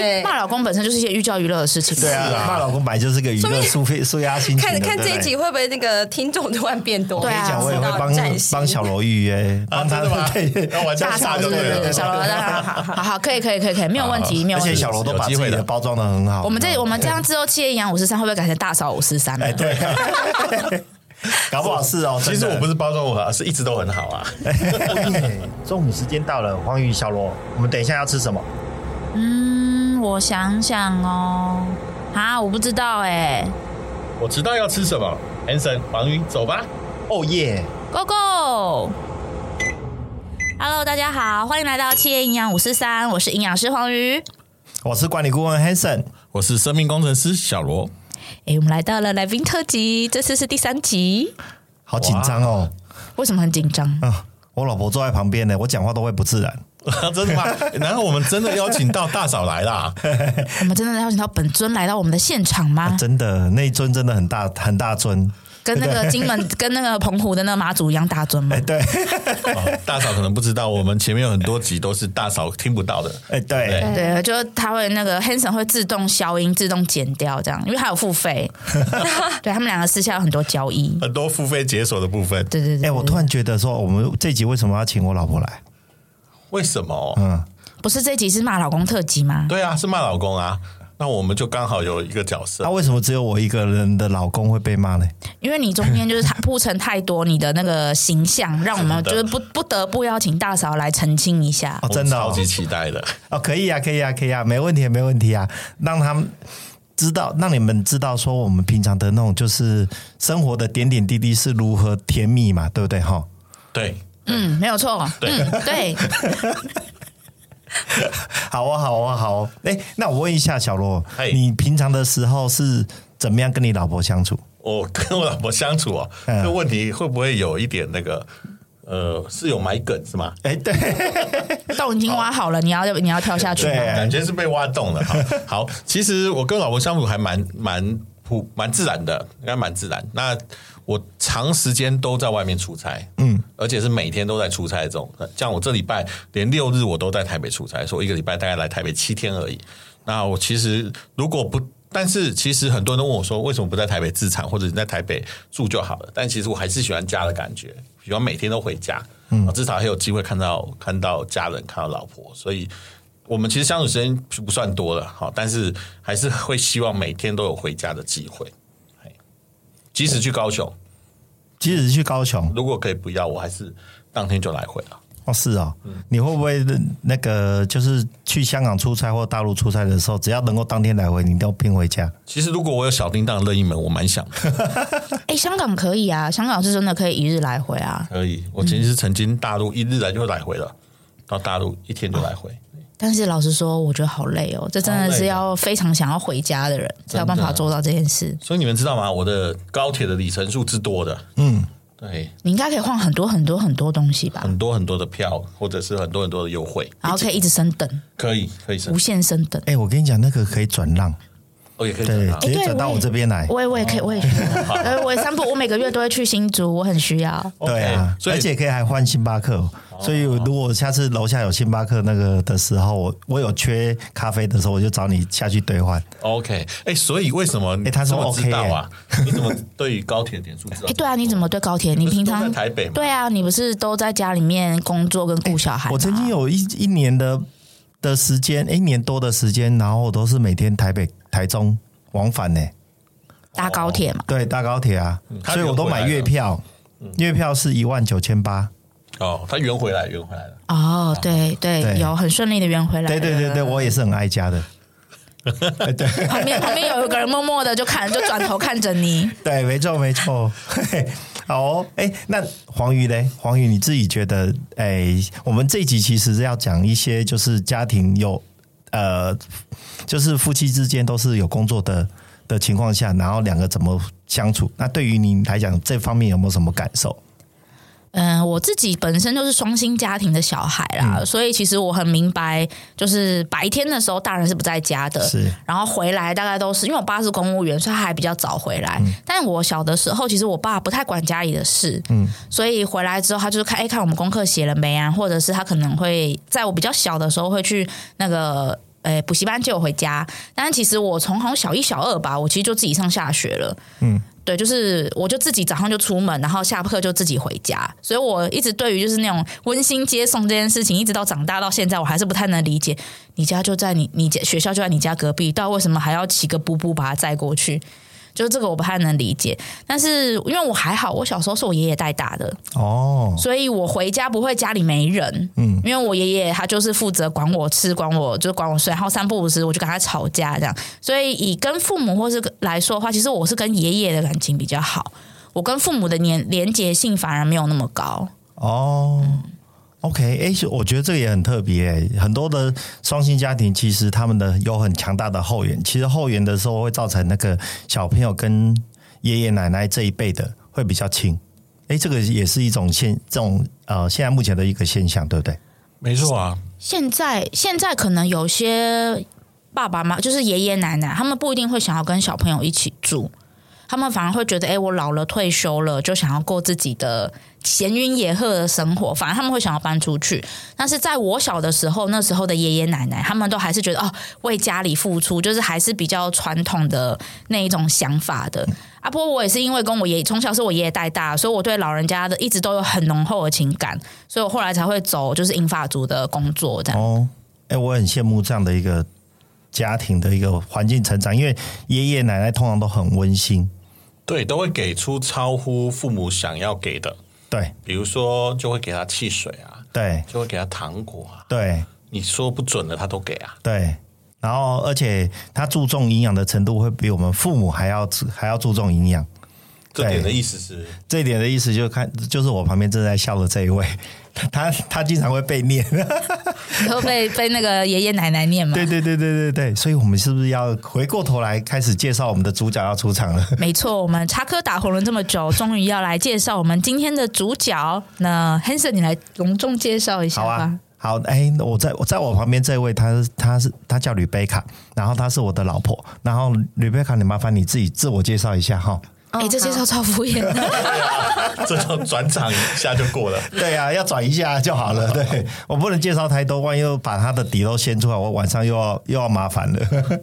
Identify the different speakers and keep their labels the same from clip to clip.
Speaker 1: 哎，骂老公本身就是一些寓教于乐的事情。
Speaker 2: 对啊，骂老公本来就是个娱乐、舒费、舒压心情。
Speaker 3: 看看这一集会不会那个听众突然变多？
Speaker 2: 对啊，我也会帮帮小罗预约，帮他对，
Speaker 1: 大嫂是不是？小罗，好好好，可以可以可以可以，没有问题，没有问题。
Speaker 2: 而且小罗都把自己的包装的很好。
Speaker 1: 我们这我们这样之后，企业营养五十三会不会改成大嫂五十三？
Speaker 2: 哎，对。搞不好是哦，
Speaker 4: 其实我不是包装我好，是一直都很好啊。
Speaker 2: 中午时间到了，黄宇、小罗，我们等一下要吃什么？
Speaker 1: 嗯，我想想哦，啊，我不知道哎。
Speaker 4: 我知道要吃什么，Hanson，黄鱼，走吧。
Speaker 2: 哦耶
Speaker 1: ，Go Go！Hello，大家好，欢迎来到企业营养五四三，我是营养师黄鱼，
Speaker 2: 我是管理顾问 Hanson，
Speaker 4: 我是生命工程师小罗。
Speaker 1: 哎，我们来到了来宾特辑，这次是第三集，
Speaker 2: 好紧张哦！
Speaker 1: 为什么很紧张？
Speaker 2: 啊，我老婆坐在旁边呢，我讲话都会不自然。
Speaker 4: 真的吗？然后我们真的邀请到大嫂来啦？
Speaker 1: 我们真的邀请到本尊来到我们的现场吗？
Speaker 2: 啊、真的，那一尊真的很大，很大尊。
Speaker 1: 跟那个金门、跟那个澎湖的那个妈祖一样大尊吗？
Speaker 2: 哎，对。
Speaker 4: 大嫂可能不知道，我们前面有很多集都是大嫂听不到的。
Speaker 2: 哎，对，
Speaker 1: 对，就他会那个 Hanson 会自动消音、自动剪掉这样，因为他有付费。对，他们两个私下有很多交易，
Speaker 4: 很多付费解锁的部分。
Speaker 1: 对对对。
Speaker 2: 哎，我突然觉得说，我们这集为什么要请我老婆来？
Speaker 4: 为什么？
Speaker 2: 嗯，
Speaker 1: 不是这集是骂老公特辑吗？
Speaker 4: 对啊，是骂老公啊。那我们就刚好有一个角色。
Speaker 2: 那、啊、为什么只有我一个人的老公会被骂呢？
Speaker 1: 因为你中间就是铺陈太多你的那个形象，让我们就是不不得不邀请大嫂来澄清一下。
Speaker 2: 哦，真的、哦，
Speaker 4: 超级期待的。
Speaker 2: 哦，可以啊，可以啊，可以啊，没问题，没问题啊。让他们知道，让你们知道，说我们平常的那种就是生活的点点滴滴是如何甜蜜嘛，对不对？哈，
Speaker 4: 对，
Speaker 1: 嗯，没有错，对、嗯，对。
Speaker 2: 好啊，好啊，好！哎，那我问一下小罗，
Speaker 4: 嘿
Speaker 2: 你平常的时候是怎么样跟你老婆相处？
Speaker 4: 我 跟我老婆相处啊，这个问题会不会有一点那个？呃，是有埋梗是吗？
Speaker 2: 哎，对，
Speaker 1: 洞已经挖好了，你要你要跳下去
Speaker 4: 吗？感觉是被挖洞了。好，好，其实我跟老婆相处还蛮蛮普蛮自然的，应该蛮自然。那我长时间都在外面出差，嗯，而且是每天都在出差这种。像我这礼拜连六日我都在台北出差，所以我一个礼拜大概来台北七天而已。那我其实如果不，但是其实很多人都问我说，为什么不在台北自产，或者你在台北住就好了？但其实我还是喜欢家的感觉，喜欢每天都回家，嗯，至少还有机会看到看到家人，看到老婆。所以我们其实相处时间不算多了，好，但是还是会希望每天都有回家的机会。即使去高雄，
Speaker 2: 即使去高雄，
Speaker 4: 如果可以不要，我还是当天就来回了。
Speaker 2: 哦，是哦，嗯、你会不会那个就是去香港出差或大陆出差的时候，只要能够当天来回，你都拼回家？
Speaker 4: 其实如果我有小叮当的任意门，我蛮想的。
Speaker 1: 哎、欸，香港可以啊，香港是真的可以一日来回啊。
Speaker 4: 可以，我其实曾经大陆一日来就来回了，到大陆一天就来回。
Speaker 1: 但是老实说，我觉得好累哦。这真的是要非常想要回家的人才有办法做到这件事。
Speaker 4: 所以你们知道吗？我的高铁的里程数之多的，嗯，对，
Speaker 1: 你应该可以换很多很多很多东西吧？
Speaker 4: 很多很多的票，或者是很多很多的优惠，
Speaker 1: 然后可以一直升等，
Speaker 4: 可以可以升
Speaker 1: 无限升等。
Speaker 2: 哎，我跟你讲，那个可以转让。
Speaker 4: 我也可以
Speaker 2: 对，直接转到我这边来。
Speaker 1: 我也我也可以，我也需要。呃，我三不，我每个月都会去新竹，我很需要。
Speaker 2: 对啊，而且可以还换星巴克。所以如果下次楼下有星巴克那个的时候，我我有缺咖啡的时候，我就找你下去兑换。
Speaker 4: OK，哎，所以为什么？哎，
Speaker 2: 他说 OK
Speaker 4: 啊？你怎么对于高铁点数知道？
Speaker 1: 哎，对啊，你怎么对高铁？你平常
Speaker 4: 在台北？
Speaker 1: 对啊，你不是都在家里面工作跟顾小孩？
Speaker 2: 我曾经有一一年的的时间，一年多的时间，然后我都是每天台北、台中。往返呢？
Speaker 1: 搭高铁嘛？
Speaker 2: 对，搭高铁啊，所以我都买月票，月票是一万九千八。
Speaker 4: 哦，他圆回来，圆回来了。
Speaker 1: 哦，对对，有很顺利的圆回来。
Speaker 2: 对对对对，我也是很爱家的。
Speaker 1: 对，旁边旁边有一个人默默的就看，就转头看着你。
Speaker 2: 对，没错没错。好哦，哎，那黄鱼嘞？黄鱼，你自己觉得？哎，我们这一集其实是要讲一些，就是家庭有。呃，就是夫妻之间都是有工作的的情况下，然后两个怎么相处？那对于你来讲，这方面有没有什么感受？
Speaker 1: 嗯、呃，我自己本身就是双薪家庭的小孩啦，嗯、所以其实我很明白，就是白天的时候大人是不在家的，
Speaker 2: 是，
Speaker 1: 然后回来大概都是因为我爸是公务员，所以他还比较早回来。嗯、但我小的时候，其实我爸不太管家里的事，嗯，所以回来之后他就是看，哎，看我们功课写了没啊，或者是他可能会在我比较小的时候会去那个。呃补习班接我回家。但是其实我从好像小一、小二吧，我其实就自己上下学了。嗯，对，就是我就自己早上就出门，然后下课就自己回家。所以我一直对于就是那种温馨接送这件事情，一直到长大到现在，我还是不太能理解。你家就在你你家学校就在你家隔壁，到为什么还要骑个布布把它载过去？就是这个我不太能理解，但是因为我还好，我小时候是我爷爷带大的。哦，所以我回家不会家里没人，嗯，因为我爷爷他就是负责管我吃，管我就管我睡，然后三不五时我就跟他吵架这样，所以以跟父母或是来说的话，其实我是跟爷爷的感情比较好，我跟父母的连连结性反而没有那么高。
Speaker 2: 哦。嗯 OK，哎、欸，我觉得这个也很特别、欸。很多的双薪家庭其实他们的有很强大的后援，其实后援的时候会造成那个小朋友跟爷爷奶奶这一辈的会比较亲。哎、欸，这个也是一种现这种呃现在目前的一个现象，对不对？
Speaker 4: 没错啊。
Speaker 1: 现在现在可能有些爸爸妈妈就是爷爷奶奶，他们不一定会想要跟小朋友一起住。他们反而会觉得，哎，我老了退休了，就想要过自己的闲云野鹤的生活。反而他们会想要搬出去。但是在我小的时候，那时候的爷爷奶奶，他们都还是觉得哦，为家里付出，就是还是比较传统的那一种想法的。啊，不过我也是因为跟我爷爷从小是我爷爷带大，所以我对老人家的一直都有很浓厚的情感，所以我后来才会走就是银发族的工作这样。
Speaker 2: 哦，哎，我很羡慕这样的一个家庭的一个环境成长，因为爷爷奶奶通常都很温馨。
Speaker 4: 对，都会给出超乎父母想要给的。
Speaker 2: 对，
Speaker 4: 比如说就会给他汽水啊，
Speaker 2: 对，
Speaker 4: 就会给他糖果啊，
Speaker 2: 对，
Speaker 4: 你说不准的他都给啊，
Speaker 2: 对。然后，而且他注重营养的程度会比我们父母还要还要注重营养。
Speaker 4: 这点的意思是，
Speaker 2: 这一点的意思就看，就是我旁边正在笑的这一位，他他经常会被念，
Speaker 1: 会被被那个爷爷奶奶念嘛。
Speaker 2: 对对对对对对，所以我们是不是要回过头来开始介绍我们的主角要出场了？
Speaker 1: 没错，我们插科打诨了这么久，终于要来介绍我们今天的主角。那 Hanson，你来隆重介绍一下吧。
Speaker 2: 好啊，好，哎，我在我在我旁边这位，他他是他叫吕贝卡，然后他是我的老婆，然后吕贝卡，你麻烦你自己自我介绍一下哈。
Speaker 1: 哎、欸，这介绍超敷衍的，
Speaker 4: 这种转场一下就过了。
Speaker 2: 对呀、啊，要转一下就好了。对，我不能介绍太多，万一又把他的底都掀出来，我晚上又要又要麻烦了。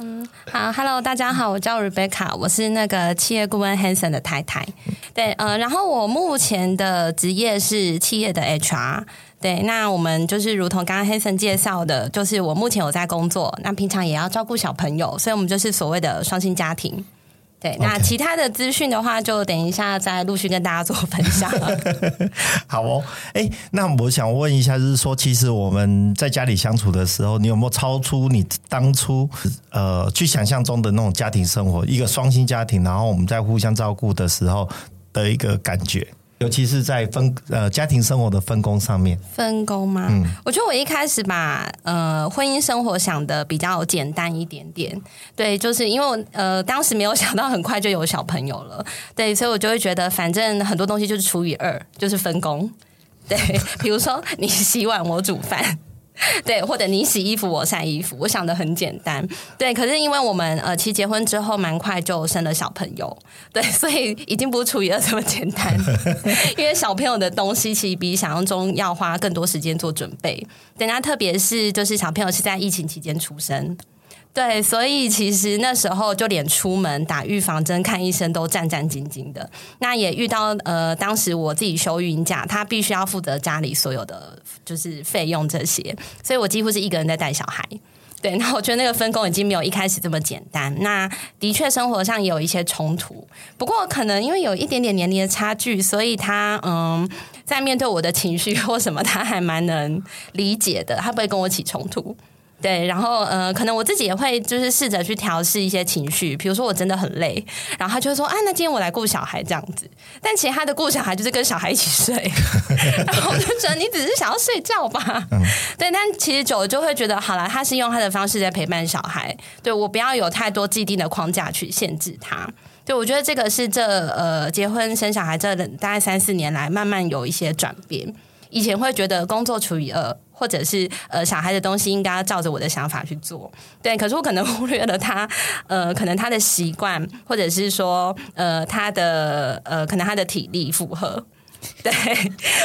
Speaker 3: 嗯，好，Hello，大家好，我叫 Rebecca，我是那个企业顾问 Hanson 的太太。对，呃，然后我目前的职业是企业的 HR。对，那我们就是如同刚刚 Hanson 介绍的，就是我目前有在工作，那平常也要照顾小朋友，所以我们就是所谓的双薪家庭。对，那其他的资讯的话，就等一下再陆续跟大家做分享。
Speaker 2: 好哦，哎，那我想问一下，就是说，其实我们在家里相处的时候，你有没有超出你当初呃去想象中的那种家庭生活？一个双薪家庭，然后我们在互相照顾的时候的一个感觉？尤其是在分呃家庭生活的分工上面，
Speaker 3: 分工吗？嗯，我觉得我一开始把呃婚姻生活想的比较简单一点点，对，就是因为我呃当时没有想到很快就有小朋友了，对，所以我就会觉得反正很多东西就是除以二，就是分工，对，比如说你洗碗我煮饭。对，或者你洗衣服，我晒衣服，我想的很简单。对，可是因为我们呃，其实结婚之后蛮快就生了小朋友，对，所以已经不是除以二这么简单。因为小朋友的东西其实比想象中要花更多时间做准备。等下，特别是就是小朋友是在疫情期间出生。对，所以其实那时候就连出门打预防针、看医生都战战兢兢的。那也遇到呃，当时我自己休孕假，他必须要负责家里所有的就是费用这些，所以我几乎是一个人在带小孩。对，那我觉得那个分工已经没有一开始这么简单。那的确生活上也有一些冲突，不过可能因为有一点点年龄的差距，所以他嗯，在面对我的情绪或什么，他还蛮能理解的，他不会跟我起冲突。对，然后呃，可能我自己也会就是试着去调试一些情绪，比如说我真的很累，然后他就说，啊，那今天我来顾小孩这样子。但其实他的顾小孩就是跟小孩一起睡，然后我就觉得你只是想要睡觉吧。对，但其实久了就会觉得，好了，他是用他的方式在陪伴小孩，对，我不要有太多既定的框架去限制他。对，我觉得这个是这呃结婚生小孩这大概三四年来慢慢有一些转变。以前会觉得工作除以二，或者是呃小孩的东西应该要照着我的想法去做，对。可是我可能忽略了他，呃，可能他的习惯，或者是说呃他的呃可能他的体力负荷，对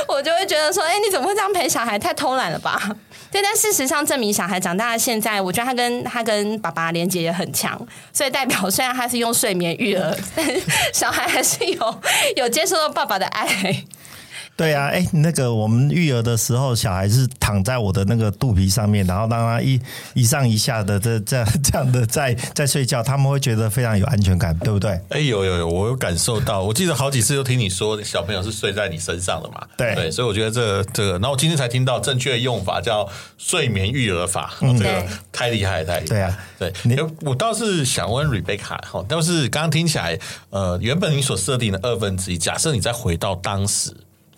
Speaker 3: 我就会觉得说，哎，你怎么会这样陪小孩？太偷懒了吧？对，但事实上证明，小孩长大了，现在我觉得他跟他跟爸爸连接也很强，所以代表虽然他是用睡眠育儿，但小孩还是有有接受到爸爸的爱。
Speaker 2: 对啊，哎，那个我们育儿的时候，小孩是躺在我的那个肚皮上面，然后让他一一上一下的这这样这样的在在睡觉，他们会觉得非常有安全感，对不对？
Speaker 4: 哎，有有有，我有感受到，我记得好几次都听你说小朋友是睡在你身上的嘛，
Speaker 2: 对。
Speaker 4: 对，所以我觉得这个这个，然后我今天才听到正确的用法叫睡眠育儿法，嗯、这个太厉害太厉害，
Speaker 2: 对啊，
Speaker 4: 对，你。我倒是想问 Rebecca 哈，但是刚刚听起来，呃，原本你所设定的二分之一，假设你再回到当时。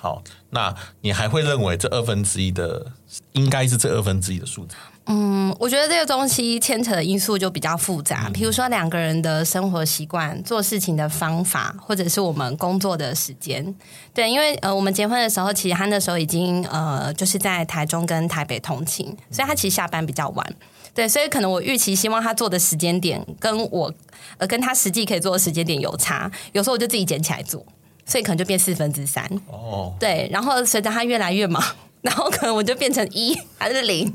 Speaker 4: 好，那你还会认为这二分之一的应该是这二分之一的数字？
Speaker 3: 嗯，我觉得这个东西牵扯的因素就比较复杂，比如说两个人的生活习惯、做事情的方法，或者是我们工作的时间。对，因为呃，我们结婚的时候，其实他那时候已经呃，就是在台中跟台北通勤，所以他其实下班比较晚。对，所以可能我预期希望他做的时间点跟我呃跟他实际可以做的时间点有差，有时候我就自己捡起来做。所以可能就变四分之三。哦，对，然后随着他越来越忙，然后可能我就变成一还是零，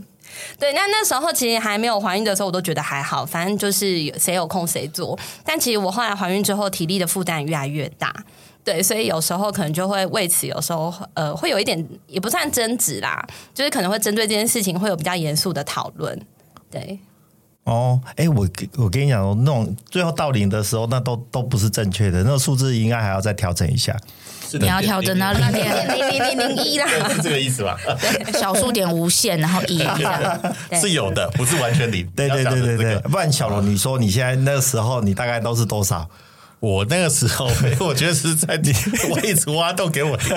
Speaker 3: 对，那那时候其实还没有怀孕的时候，我都觉得还好，反正就是谁有空谁做。但其实我后来怀孕之后，体力的负担越来越大，对，所以有时候可能就会为此，有时候呃会有一点也不算争执啦，就是可能会针对这件事情会有比较严肃的讨论，对。
Speaker 2: 哦，哎，我我跟你讲，那种最后到零的时候，那都都不是正确的，那个数字应该还要再调整一下。
Speaker 1: 你要调整到零点零零零零一啦，
Speaker 4: 是这个意思吧？
Speaker 1: 对，小数点无限，然后一
Speaker 4: 是有的，不是完全零。
Speaker 2: 对对对对对，不然小龙，你说你现在那个时候，你大概都是多少？
Speaker 4: 我那个时候，我觉得是在你我一直挖洞给我跳。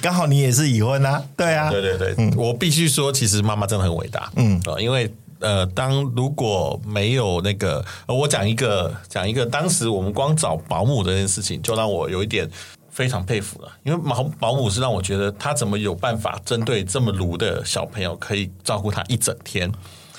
Speaker 2: 刚好你也是已婚啊，对啊，
Speaker 4: 对对对，嗯，我必须说，其实妈妈真的很伟大，嗯，因为。呃，当如果没有那个，我讲一个讲一个，当时我们光找保姆这件事情，就让我有一点非常佩服了。因为保保姆是让我觉得他怎么有办法针对这么鲁的小朋友，可以照顾他一整天。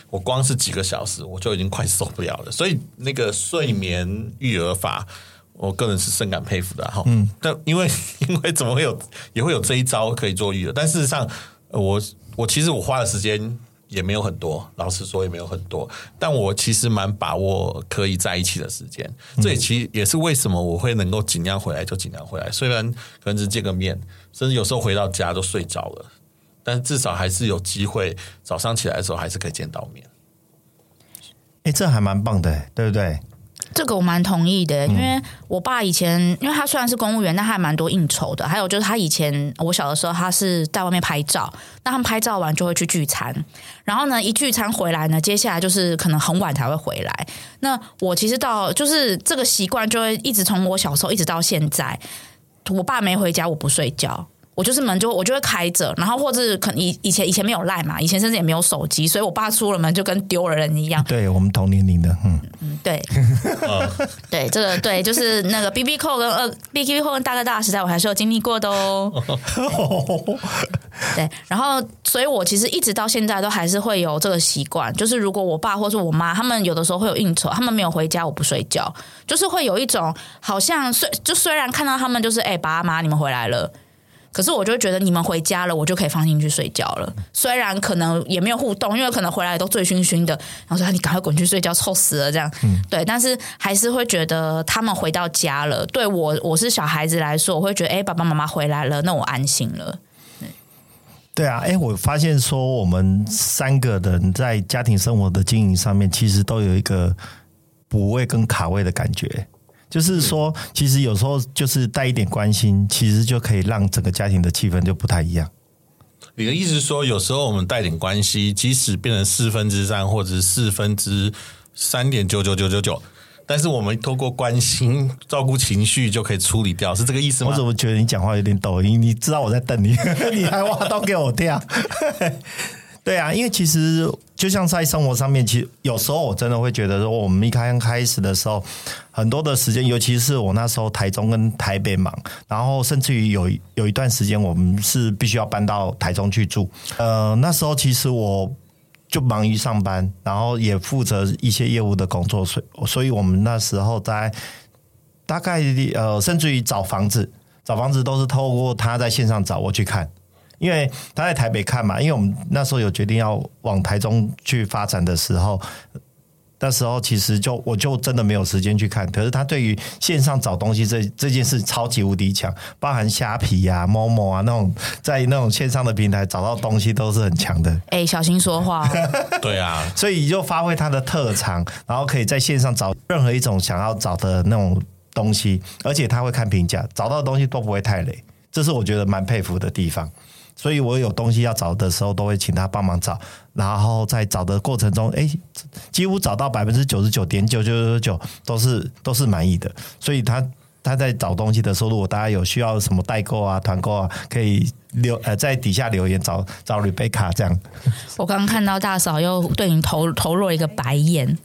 Speaker 4: 我光是几个小时，我就已经快受不了了。所以那个睡眠育儿法，我个人是深感佩服的哈。嗯，但因为 因为怎么会有也会有这一招可以做育儿？但事实上，我我其实我花的时间。也没有很多，老实说也没有很多，但我其实蛮把握可以在一起的时间，这也其实也是为什么我会能够尽量回来就尽量回来，虽然可能只见个面，甚至有时候回到家都睡着了，但至少还是有机会早上起来的时候还是可以见到面。
Speaker 2: 哎，这还蛮棒的，对不对？
Speaker 1: 这个我蛮同意的，因为我爸以前，因为他虽然是公务员，但还蛮多应酬的。还有就是他以前我小的时候，他是在外面拍照，那他们拍照完就会去聚餐，然后呢，一聚餐回来呢，接下来就是可能很晚才会回来。那我其实到就是这个习惯，就会一直从我小时候一直到现在，我爸没回家，我不睡觉。我就是门就我就会开着，然后或者可能以以前以前没有赖嘛，以前甚至也没有手机，所以我爸出了门就跟丢了人一样。
Speaker 2: 对我们同年龄的，嗯嗯，
Speaker 1: 对，对这个对，就是那个 BB Call 跟二 BB Call 跟大哥大时代，我还是有经历过的哦。对，然后所以我其实一直到现在都还是会有这个习惯，就是如果我爸或是我妈他们有的时候会有应酬，他们没有回家，我不睡觉，就是会有一种好像虽就虽然看到他们就是哎爸妈你们回来了。可是我就会觉得你们回家了，我就可以放心去睡觉了。虽然可能也没有互动，因为可能回来都醉醺醺的，然后说你赶快滚去睡觉，臭死了这样。嗯，对，但是还是会觉得他们回到家了。对我，我是小孩子来说，我会觉得哎，爸爸妈妈回来了，那我安心了。对，
Speaker 2: 对啊，哎，我发现说我们三个人在家庭生活的经营上面，其实都有一个补位跟卡位的感觉。就是说，其实有时候就是带一点关心，其实就可以让整个家庭的气氛就不太一样。
Speaker 4: 你的意思是说，有时候我们带点关系，即使变成四分之三或者是四分之三点九九九九九，但是我们透过关心、照顾情绪就可以处理掉，是这个意思吗？
Speaker 2: 我怎么觉得你讲话有点抖音？你知道我在瞪你，你还挖刀给我跳？对啊，因为其实就像在生活上面，其实有时候我真的会觉得说，我们一开开始的时候，很多的时间，尤其是我那时候台中跟台北忙，然后甚至于有有一段时间，我们是必须要搬到台中去住。呃，那时候其实我就忙于上班，然后也负责一些业务的工作，所以所以我们那时候在大概呃，甚至于找房子，找房子都是透过他在线上找我去看。因为他在台北看嘛，因为我们那时候有决定要往台中去发展的时候。那时候其实就我就真的没有时间去看，可是他对于线上找东西这这件事超级无敌强，包含虾皮呀、啊、Momo 啊那种在那种线上的平台找到东西都是很强的。
Speaker 1: 哎、欸，小心说话。
Speaker 4: 对啊，
Speaker 2: 所以就发挥他的特长，然后可以在线上找任何一种想要找的那种东西，而且他会看评价，找到的东西都不会太累，这是我觉得蛮佩服的地方。所以我有东西要找的时候，都会请他帮忙找，然后在找的过程中，哎，几乎找到百分之九十九点九九九九都是都是满意的。所以他他在找东西的时候，如果大家有需要什么代购啊、团购啊，可以留呃在底下留言找找 Rebecca 这样。
Speaker 1: 我刚刚看到大嫂又对你投投入了一个白眼。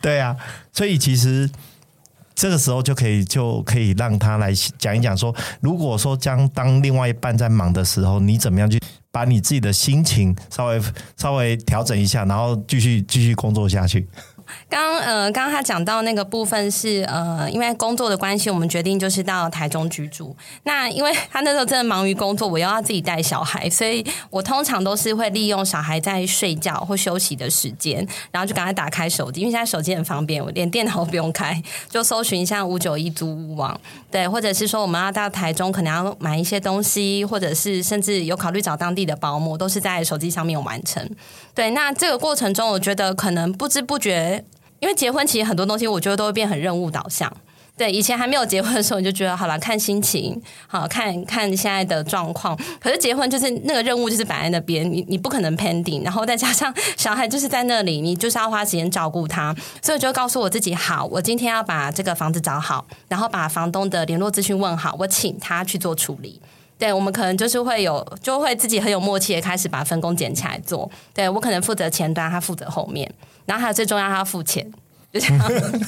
Speaker 2: 对啊，所以其实。这个时候就可以就可以让他来讲一讲说，如果说将当另外一半在忙的时候，你怎么样去把你自己的心情稍微稍微调整一下，然后继续继续工作下去。
Speaker 3: 刚呃，刚刚他讲到那个部分是呃，因为工作的关系，我们决定就是到台中居住。那因为他那时候真的忙于工作，我又要自己带小孩，所以我通常都是会利用小孩在睡觉或休息的时间，然后就赶快打开手机，因为现在手机很方便，我连电脑都不用开，就搜寻一下五九一租屋网，对，或者是说我们要到台中，可能要买一些东西，或者是甚至有考虑找当地的保姆，都是在手机上面完成。对，那这个过程中，我觉得可能不知不觉。因为结婚其实很多东西，我觉得都会变很任务导向。对，以前还没有结婚的时候，你就觉得好了，看心情，好看看现在的状况。可是结婚就是那个任务就是摆在那边，你你不可能 pending，然后再加上 小孩就是在那里，你就是要花时间照顾他。所以我就告诉我自己，好，我今天要把这个房子找好，然后把房东的联络资讯问好，我请他去做处理。对，我们可能就是会有，就会自己很有默契的开始把分工捡起来做。对，我可能负责前端，他负责后面。然后还有最重要，他要付钱，就这样。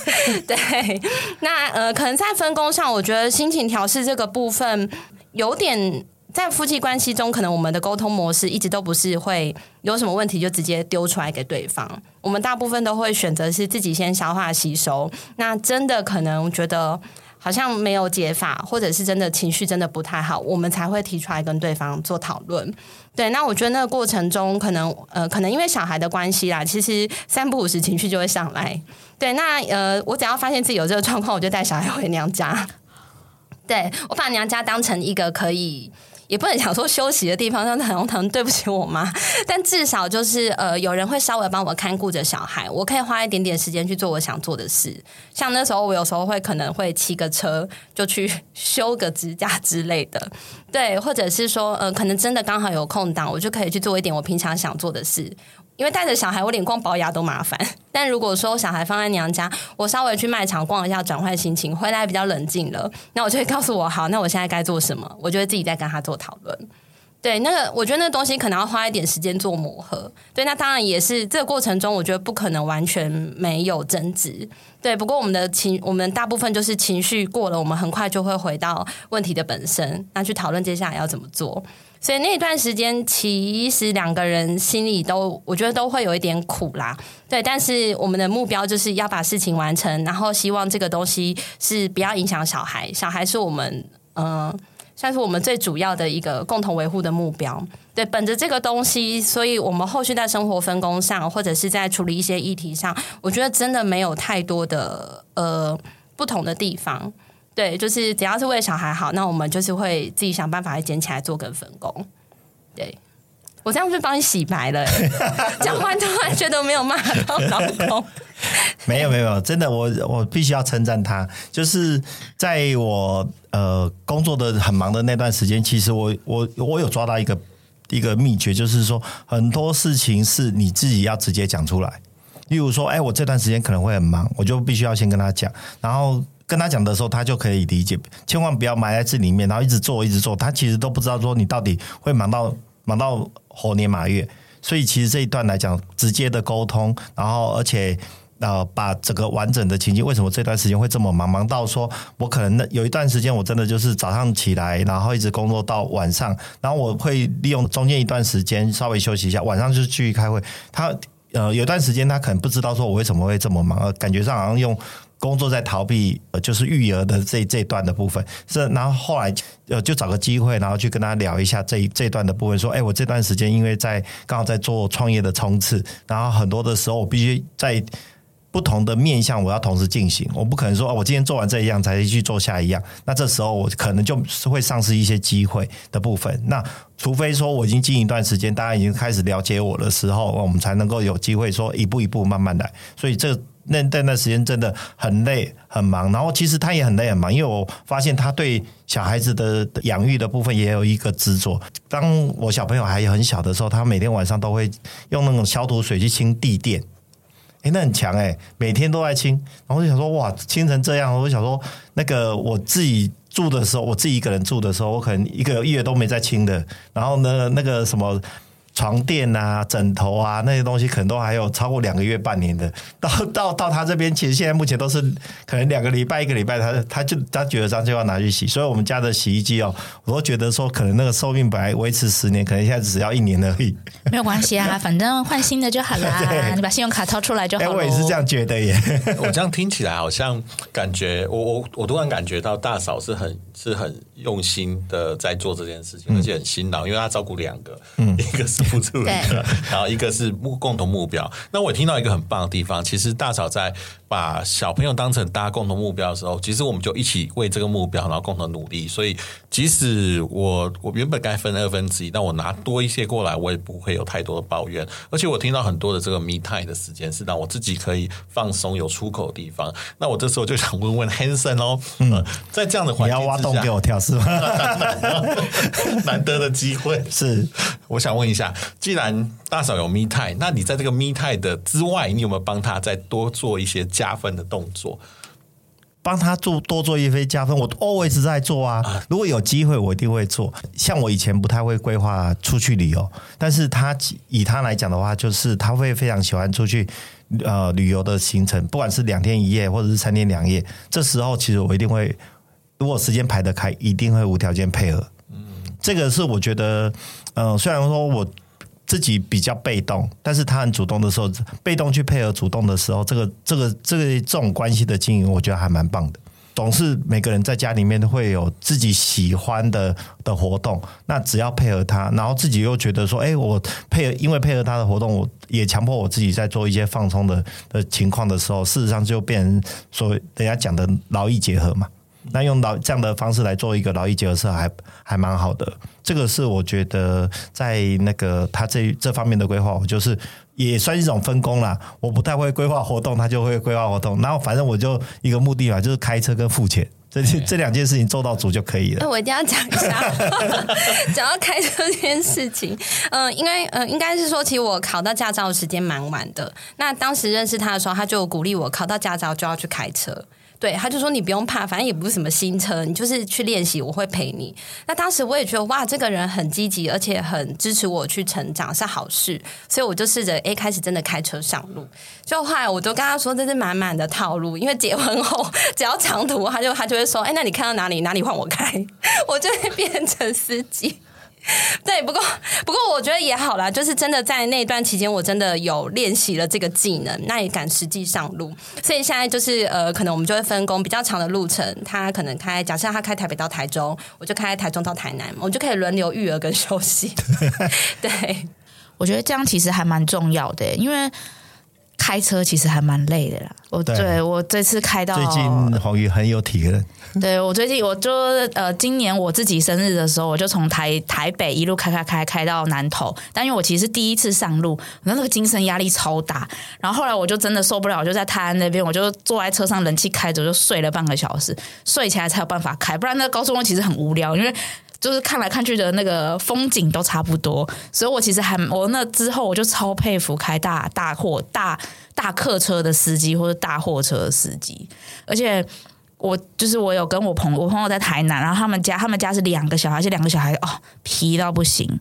Speaker 3: 对，那呃，可能在分工上，我觉得心情调试这个部分有点在夫妻关系中，可能我们的沟通模式一直都不是会有什么问题就直接丢出来给对方。我们大部分都会选择是自己先消化吸收。那真的可能觉得好像没有解法，或者是真的情绪真的不太好，我们才会提出来跟对方做讨论。对，那我觉得那个过程中，可能呃，可能因为小孩的关系啦，其实三不五时情绪就会上来。对，那呃，我只要发现自己有这个状况，我就带小孩回娘家。对，我把娘家当成一个可以。也不能想说休息的地方，但是很疼，对不起我妈。但至少就是呃，有人会稍微帮我看顾着小孩，我可以花一点点时间去做我想做的事。像那时候，我有时候会可能会骑个车就去修个指甲之类的，对，或者是说呃，可能真的刚好有空档，我就可以去做一点我平常想做的事。因为带着小孩，我连逛保养都麻烦。但如果说小孩放在娘家，我稍微去卖场逛一下，转换心情，回来比较冷静了，那我就会告诉我，好，那我现在该做什么？我就会自己再跟他做讨论。对，那个我觉得那东西可能要花一点时间做磨合。对，那当然也是这个过程中，我觉得不可能完全没有争执。对，不过我们的情，我们大部分就是情绪过了，我们很快就会回到问题的本身，那去讨论接下来要怎么做。所以那段时间，其实两个人心里都，我觉得都会有一点苦啦。对，但是我们的目标就是要把事情完成，然后希望这个东西是不要影响小孩。小孩是我们，嗯、算是我们最主要的一个共同维护的目标。对，本着这个东西，所以我们后续在生活分工上，或者是在处理一些议题上，我觉得真的没有太多的呃不同的地方。对，就是只要是为小孩好，那我们就是会自己想办法来捡起来做跟分工。对，我这样是帮你洗白了，讲话突然觉得没有骂到老公。
Speaker 2: 没有没有，真的，我我必须要称赞他，就是在我呃工作的很忙的那段时间，其实我我我有抓到一个一个秘诀，就是说很多事情是你自己要直接讲出来。例如说，哎，我这段时间可能会很忙，我就必须要先跟他讲，然后。跟他讲的时候，他就可以理解，千万不要埋在这里面，然后一直做，一直做。他其实都不知道说你到底会忙到忙到猴年马月。所以其实这一段来讲，直接的沟通，然后而且呃，把整个完整的情境，为什么这段时间会这么忙，忙到说我可能有一段时间我真的就是早上起来，然后一直工作到晚上，然后我会利用中间一段时间稍微休息一下，晚上就继续开会。他呃，有段时间他可能不知道说我为什么会这么忙，感觉上好像用工作在逃避，呃，就是育儿的这这段的部分。是，然后后来呃，就找个机会，然后去跟他聊一下这这段的部分，说，哎，我这段时间因为在刚好在做创业的冲刺，然后很多的时候我必须在。不同的面向，我要同时进行，我不可能说哦，我今天做完这一样才去做下一样。那这时候我可能就是会丧失一些机会的部分。那除非说我已经经营一段时间，大家已经开始了解我的时候，我们才能够有机会说一步一步慢慢来。所以这那那段时间真的很累很忙，然后其实他也很累很忙，因为我发现他对小孩子的养育的部分也有一个执着。当我小朋友还很小的时候，他每天晚上都会用那种消毒水去清地垫。哎，那很强哎，每天都在清，然后就想说，哇，清成这样，我就想说，那个我自己住的时候，我自己一个人住的时候，我可能一个月都没在清的，然后呢，那个什么。床垫啊、枕头啊那些东西，可能都还有超过两个月、半年的。到到到他这边，其实现在目前都是可能两个礼拜、一个礼拜，他他就他觉得这样就要拿去洗。所以，我们家的洗衣机哦，我都觉得说，可能那个寿命本来维持十年，可能现在只要一年而已。
Speaker 1: 没有关系啊，反正换新的就好啦。你把信用卡掏出来就好了。
Speaker 2: 我也是这样觉得耶。
Speaker 4: 我这样听起来好像感觉，我我我突然感觉到大嫂是很是很用心的在做这件事情，而且很辛劳，因为她照顾两个，嗯，一个是不住的。然后一个是目共同目标，那我也听到一个很棒的地方，其实大嫂在把小朋友当成大家共同目标的时候，其实我们就一起为这个目标，然后共同努力。所以即使我我原本该分二分之一，但我拿多一些过来，我也不会有太多的抱怨。而且我听到很多的这个 me time 的时间，是让我自己可以放松、有出口的地方。那我这时候就想问问 Hanson 哦，嗯，在这样的环境
Speaker 2: 你要挖洞给我跳是吗？
Speaker 4: 难得的机会
Speaker 2: 是，
Speaker 4: 我想问一下，既然大嫂有 me time，那你在这个 me time 的之外，你有没有帮他再多做一些加分的动作？
Speaker 2: 帮他做多做一些加分，我 always 在做啊。如果有机会，我一定会做。像我以前不太会规划出去旅游，但是他以他来讲的话，就是他会非常喜欢出去呃旅游的行程，不管是两天一夜或者是三天两夜。这时候其实我一定会，如果时间排得开，一定会无条件配合。嗯，这个是我觉得，嗯、呃，虽然说我。自己比较被动，但是他很主动的时候，被动去配合主动的时候，这个这个这个这种关系的经营，我觉得还蛮棒的。总是每个人在家里面都会有自己喜欢的的活动，那只要配合他，然后自己又觉得说，哎，我配合，因为配合他的活动，我也强迫我自己在做一些放松的的情况的时候，事实上就变成所谓人家讲的劳逸结合嘛。那用劳这样的方式来做一个劳逸结合是还还蛮好的，这个是我觉得在那个他这这方面的规划，我就是也算一种分工啦。我不太会规划活动，他就会规划活动。然后反正我就一个目的嘛，就是开车跟付钱，这这两件事情做到足就可以了。
Speaker 3: 那我一定要讲一下，讲到开车这件事情，嗯，因为嗯，应该是说，其实我考到驾照的时间蛮晚的。那当时认识他的时候，他就鼓励我考到驾照就要去开车。对，他就说你不用怕，反正也不是什么新车，你就是去练习，我会陪你。那当时我也觉得哇，这个人很积极，而且很支持我去成长，是好事。所以我就试着诶，开始真的开车上路。就后来我就跟他说，这是满满的套路，因为结婚后只要长途，他就他就会说，哎，那你开到哪里，哪里换我开，我就会变成司机。对，不过不过我觉得也好啦，就是真的在那段期间，我真的有练习了这个技能，那也敢实际上路。所以现在就是呃，可能我们就会分工比较长的路程，他可能开，假设他开台北到台中，我就开台中到台南，我就可以轮流育儿跟休息。对，
Speaker 1: 我觉得这样其实还蛮重要的，因为。开车其实还蛮累的啦，我对，对我这次开到
Speaker 2: 最近黄宇很有体验。
Speaker 1: 对我最近我就呃，今年我自己生日的时候，我就从台台北一路开开开开到南投，但因为我其实第一次上路，那那个精神压力超大，然后后来我就真的受不了，我就在泰安那边，我就坐在车上，冷气开着，就睡了半个小时，睡起来才有办法开，不然那个高速公路其实很无聊，因为。就是看来看去的那个风景都差不多，所以我其实还我那之后我就超佩服开大大货大大客车的司机或者大货车司机，而且我就是我有跟我朋，我朋友在台南，然后他们家他们家是两个小孩，这两个小孩哦皮到不行。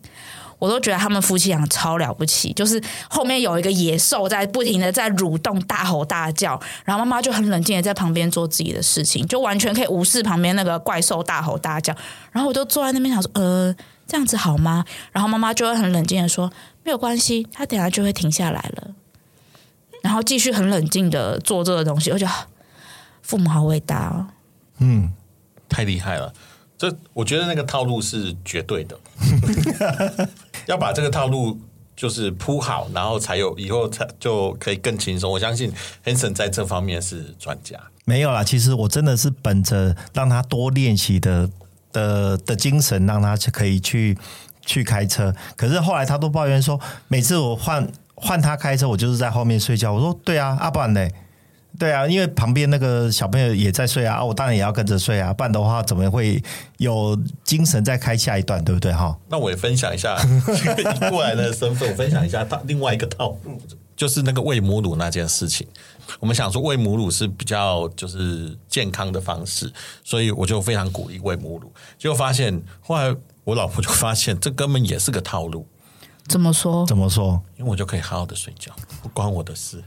Speaker 1: 我都觉得他们夫妻俩超了不起，就是后面有一个野兽在不停的在蠕动、大吼大叫，然后妈妈就很冷静的在旁边做自己的事情，就完全可以无视旁边那个怪兽大吼大叫。然后我就坐在那边想说，呃，这样子好吗？然后妈妈就会很冷静的说，没有关系，他等下就会停下来了。然后继续很冷静的做这个东西，我觉得父母好伟大哦。
Speaker 4: 嗯，太厉害了。这我觉得那个套路是绝对的，要把这个套路就是铺好，然后才有以后才就可以更轻松。我相信 Hanson 在这方面是专家。
Speaker 2: 没有啦，其实我真的是本着让他多练习的的的精神，让他可以去去开车。可是后来他都抱怨说，每次我换换他开车，我就是在后面睡觉。我说对啊，阿不然呢？对啊，因为旁边那个小朋友也在睡啊，我当然也要跟着睡啊，不然的话怎么会有精神再开下一段，对不对哈？
Speaker 4: 那我也分享一下 以过来的身份，我分享一下他另外一个套路，就是那个喂母乳那件事情。我们想说喂母乳是比较就是健康的方式，所以我就非常鼓励喂母乳。结果发现后来我老婆就发现这根本也是个套路。
Speaker 1: 怎么说？
Speaker 2: 怎么说？
Speaker 4: 因为我就可以好好的睡觉，不关我的事。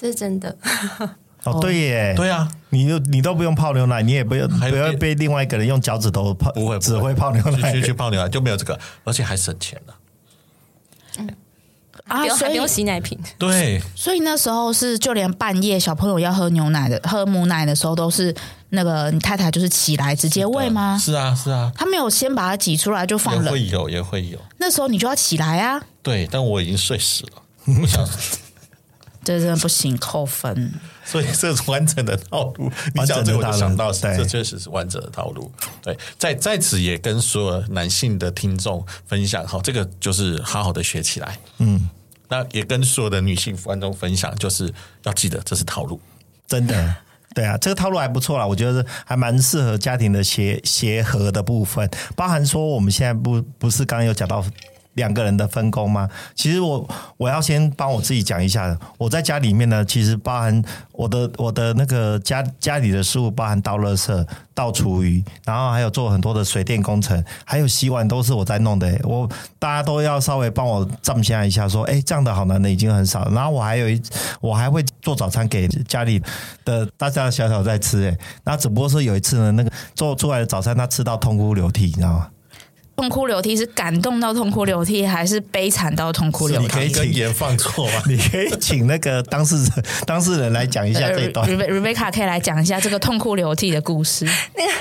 Speaker 3: 这是真的。
Speaker 2: 哦，对耶，
Speaker 4: 对啊，
Speaker 2: 你就你都不用泡牛奶，你也不用不要被另外一个人用脚趾头泡，
Speaker 4: 不会
Speaker 2: 只会。泡牛奶。
Speaker 4: 去去泡牛奶就没有这个，而且还省钱了。
Speaker 3: 嗯。啊，所以不用洗奶瓶，
Speaker 4: 对，
Speaker 1: 所以那时候是就连半夜小朋友要喝牛奶的、喝母奶的时候，都是那个你太太就是起来直接喂吗？
Speaker 4: 是啊，是啊，
Speaker 1: 他没有先把它挤出来就放冷，
Speaker 4: 也会有也会有。
Speaker 1: 那时候你就要起来啊，
Speaker 4: 对，但我已经睡死了，我想。
Speaker 1: 这真的不行，扣分。
Speaker 4: 所以这是完整的套路。你讲这个我就想到，这确实是完整的套路。对，在在此也跟所有男性的听众分享，好，这个就是好好的学起来。嗯，那也跟所有的女性观众分享，就是要记得这是套路。
Speaker 2: 真的，对啊，这个套路还不错啦，我觉得还蛮适合家庭的协协和的部分，包含说我们现在不不是刚刚有讲到。两个人的分工吗？其实我我要先帮我自己讲一下。我在家里面呢，其实包含我的我的那个家家里的事务，包含倒垃圾、倒厨余，然后还有做很多的水电工程，还有洗碗都是我在弄的。我大家都要稍微帮我站下一下，说，哎，这样的好男人已经很少。然后我还有一，我还会做早餐给家里的大家小小在吃。哎，那只不过是有一次呢，那个做出来的早餐他吃到痛哭流涕，你知道吗？
Speaker 1: 痛哭流涕是感动到痛哭流涕，还是悲惨到痛哭流涕？
Speaker 2: 你可以请
Speaker 4: 言放错吗？
Speaker 2: 你可以请那个当事人当事人来讲一下这一段。
Speaker 1: Rebecca 可以来讲一下这个痛哭流涕的故事。
Speaker 3: 那个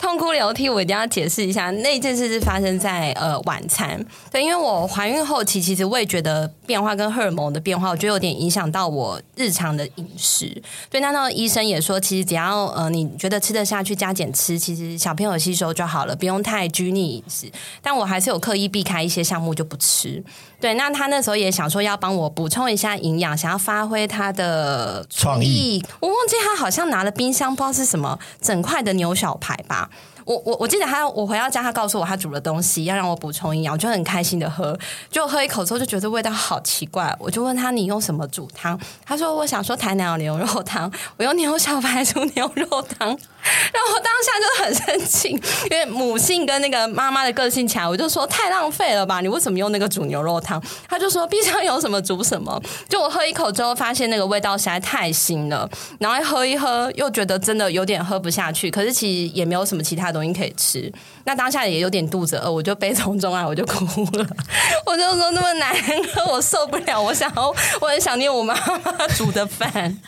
Speaker 3: 痛哭流涕，我一定要解释一下，那件事是发生在呃晚餐。对，因为我怀孕后期，其实味觉得变化跟荷尔蒙的变化，我觉得有点影响到我日常的饮食。对，那那个医生也说，其实只要呃你觉得吃得下去，加减吃，其实小朋友吸收就好了，不用太拘泥饮食。但我还是有刻意避开一些项目就不吃。对，那他那时候也想说要帮我补充一下营养，想要发挥他的
Speaker 2: 创意。
Speaker 3: 我忘记他好像拿了冰箱，不知道是什么整块的牛小排吧。我我我记得他，我回到家，他告诉我他煮的东西要让我补充营养，我就很开心的喝，就喝一口之后就觉得味道好奇怪，我就问他，你用什么煮汤？他说我想说台南有牛肉汤，我用牛小排煮牛肉汤，然后我当下就很生气，因为母性跟那个妈妈的个性起来，我就说太浪费了吧，你为什么用那个煮牛肉汤？他就说冰箱有什么煮什么，就我喝一口之后发现那个味道实在太腥了，然后喝一喝又觉得真的有点喝不下去，可是其实也没有什么其他的东西可以吃，那当下也有点肚子饿，我就悲从中来，我就哭了。我就说那么难喝，我受不了，我想要，我很想念我妈妈煮的饭。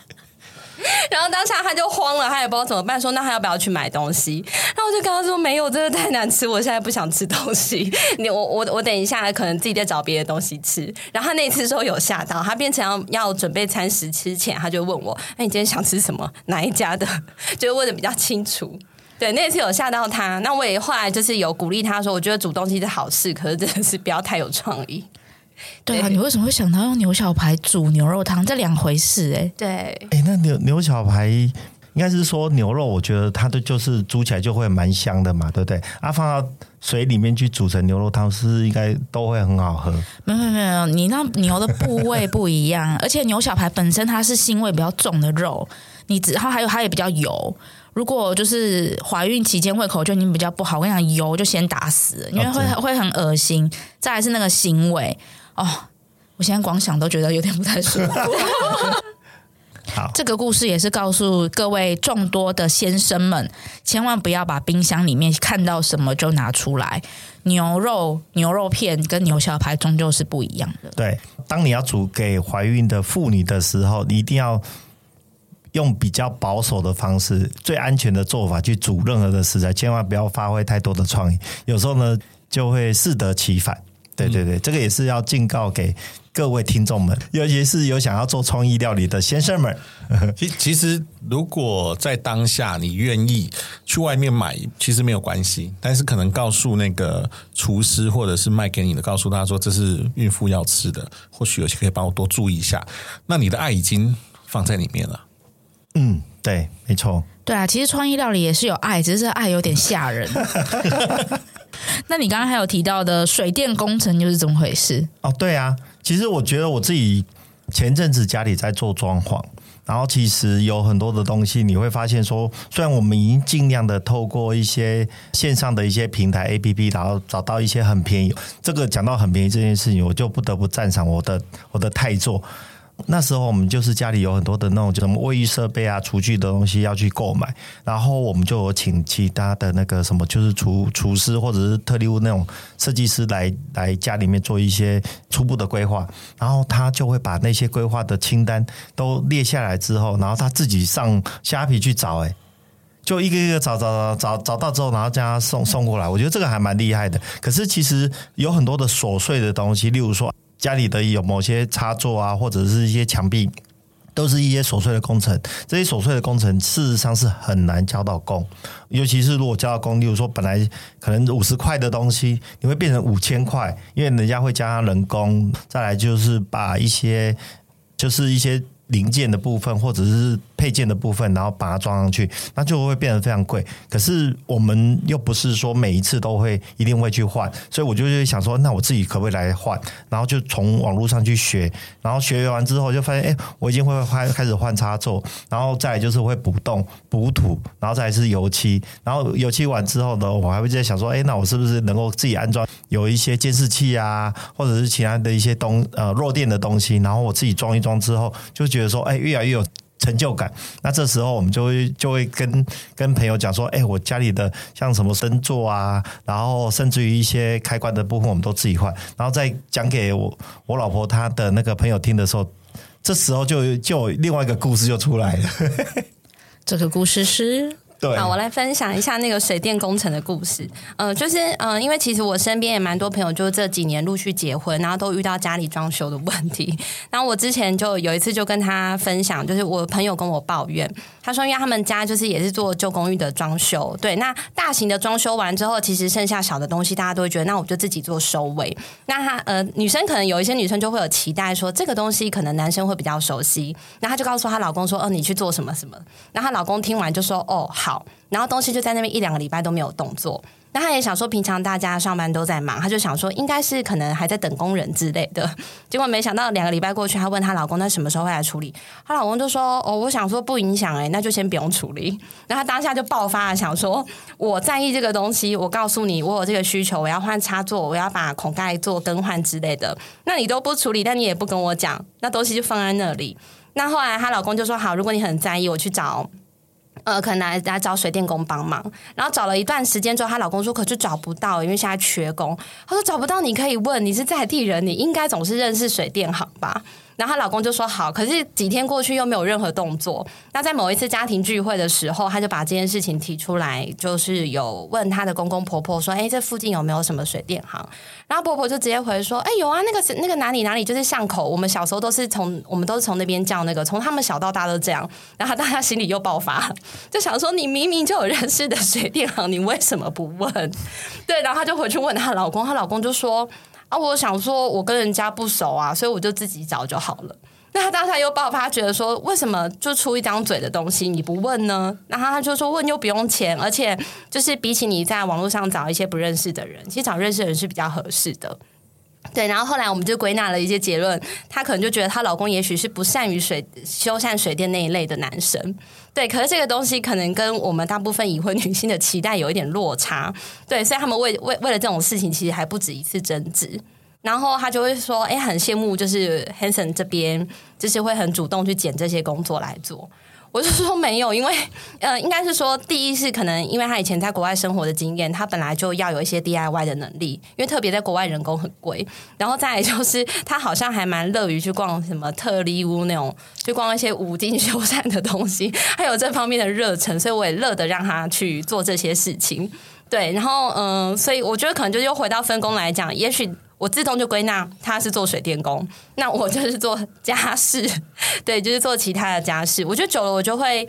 Speaker 3: 然后当下他就慌了，他也不知道怎么办，说那他要不要去买东西？然后我就跟他说没有，真的太难吃，我现在不想吃东西。你我我我等一下可能自己再找别的东西吃。然后他那次时候有吓到，他变成要要准备餐食之前，他就问我：哎，你今天想吃什么？哪一家的？就问的比较清楚。对，那次有吓到他，那我也后来就是有鼓励他说，我觉得煮东西是好事，可是真的是不要太有创意。
Speaker 1: 对啊，你为什么会想到用牛小排煮牛肉汤？这两回事哎。
Speaker 3: 对，
Speaker 2: 哎，那牛牛小排应该是说牛肉，我觉得它的就是煮起来就会蛮香的嘛，对不对？啊，放到水里面去煮成牛肉汤，是，是应该都会很好喝。
Speaker 1: 没有没有没有，你那牛的部位不一样，而且牛小排本身它是腥味比较重的肉，你只然后还有它也比较油。如果就是怀孕期间胃口就已经比较不好，我跟你讲，油就先打死，因为会会很恶心。再来是那个行为哦，我现在光想都觉得有点不太舒服。
Speaker 2: 好，好，
Speaker 1: 这个故事也是告诉各位众多的先生们，千万不要把冰箱里面看到什么就拿出来。牛肉、牛肉片跟牛小排终究是不一样的。
Speaker 2: 对，当你要煮给怀孕的妇女的时候，你一定要用比较保守的方式，最安全的做法去煮任何的食材，千万不要发挥太多的创意。有时候呢，就会适得其反。对对对，这个也是要警告给各位听众们，尤其是有想要做创意料理的先生们。
Speaker 4: 其其实，如果在当下你愿意去外面买，其实没有关系。但是可能告诉那个厨师或者是卖给你的，告诉他说这是孕妇要吃的，或许有些可以帮我多注意一下。那你的爱已经放在里面了。
Speaker 2: 嗯，对，没错。
Speaker 1: 对啊，其实创意料理也是有爱，只是爱有点吓人。那你刚刚还有提到的水电工程又是怎么回事？
Speaker 2: 哦，对啊，其实我觉得我自己前阵子家里在做装潢，然后其实有很多的东西，你会发现说，虽然我们已经尽量的透过一些线上的一些平台 APP，然后找到一些很便宜。这个讲到很便宜这件事情，我就不得不赞赏我的我的太座。那时候我们就是家里有很多的那种什么卫浴设备啊、厨具的东西要去购买，然后我们就有请其他的那个什么，就是厨厨师或者是特力屋那种设计师来来家里面做一些初步的规划，然后他就会把那些规划的清单都列下来之后，然后他自己上虾皮去找，哎，就一个一个找找找找找到之后，然后将他送送过来。我觉得这个还蛮厉害的。可是其实有很多的琐碎的东西，例如说。家里的有某些插座啊，或者是一些墙壁，都是一些琐碎的工程。这些琐碎的工程，事实上是很难交到工。尤其是如果交到工，例如说本来可能五十块的东西，你会变成五千块，因为人家会加人工。再来就是把一些，就是一些。零件的部分或者是配件的部分，然后把它装上去，那就会变得非常贵。可是我们又不是说每一次都会一定会去换，所以我就会想说，那我自己可不可以来换？然后就从网络上去学，然后学完之后就发现，哎，我已经会开开始换插座，然后再就是会补洞、补土，然后再是油漆，然后油漆完之后呢，我还会在想说，哎，那我是不是能够自己安装有一些监视器啊，或者是其他的一些东呃弱电的东西，然后我自己装一装之后，就觉比如说，哎，越来越有成就感。那这时候我们就会就会跟跟朋友讲说，哎，我家里的像什么灯座啊，然后甚至于一些开关的部分，我们都自己换。然后再讲给我我老婆她的那个朋友听的时候，这时候就就另外一个故事就出来了。
Speaker 1: 这个故事是。
Speaker 3: 好，我来分享一下那个水电工程的故事。嗯、呃，就是嗯、呃，因为其实我身边也蛮多朋友，就这几年陆续结婚，然后都遇到家里装修的问题。然后我之前就有一次就跟他分享，就是我朋友跟我抱怨，他说因为他们家就是也是做旧公寓的装修，对，那大型的装修完之后，其实剩下小的东西，大家都会觉得那我就自己做收尾。那他呃，女生可能有一些女生就会有期待说，这个东西可能男生会比较熟悉，那她就告诉她老公说，哦、呃，你去做什么什么。那她老公听完就说，哦，好。然后东西就在那边一两个礼拜都没有动作。那他也想说，平常大家上班都在忙，他就想说应该是可能还在等工人之类的。结果没想到两个礼拜过去，她问她老公，那什么时候会来处理？她老公就说：“哦，我想说不影响哎，那就先不用处理。”然后他当下就爆发了，想说：“我在意这个东西，我告诉你，我有这个需求，我要换插座，我要把孔盖做更换之类的。那你都不处理，但你也不跟我讲，那东西就放在那里。那后来她老公就说：好，如果你很在意，我去找。”呃，可能来来找水电工帮忙，然后找了一段时间之后，她老公说可是找不到，因为现在缺工。她说找不到，你可以问，你是在地人，你应该总是认识水电行吧？然后她老公就说好，可是几天过去又没有任何动作。那在某一次家庭聚会的时候，她就把这件事情提出来，就是有问她的公公婆婆说：“哎，这附近有没有什么水电行？”然后婆婆就直接回说：“哎，有啊，那个那个哪里哪里就是巷口，我们小时候都是从我们都是从那边叫那个，从他们小到大都这样。”然后大家心里又爆发，就想说：“你明明就有认识的水电行，你为什么不问？”对，然后她就回去问她老公，她老公就说。啊，我想说，我跟人家不熟啊，所以我就自己找就好了。那他当时又爆发，觉得说，为什么就出一张嘴的东西你不问呢？然后他就说，问又不用钱，而且就是比起你在网络上找一些不认识的人，其实找认识的人是比较合适的。对，然后后来我们就归纳了一些结论，她可能就觉得她老公也许是不善于水修缮水电那一类的男生。对，可是这个东西可能跟我们大部分已婚女性的期待有一点落差。对，所以他们为为为了这种事情，其实还不止一次争执。然后他就会说：“哎，很羡慕，就是 Hanson 这边，就是会很主动去捡这些工作来做。”我就说没有，因为 呃，应该是说，第一是可能因为他以前在国外生活的经验，他本来就要有一些 DIY 的能力，因为特别在国外人工很贵。然后再来就是，他好像还蛮乐于去逛什么特力屋那种，去逛一些五金修缮的东西，还有这方面的热忱，所以我也乐得让他去做这些事情。对，然后嗯、所以我觉得可能就又回到分工来讲，也许。我自动就归纳他是做水电工，那我就是做家事，对，就是做其他的家事。我觉得久了，我就会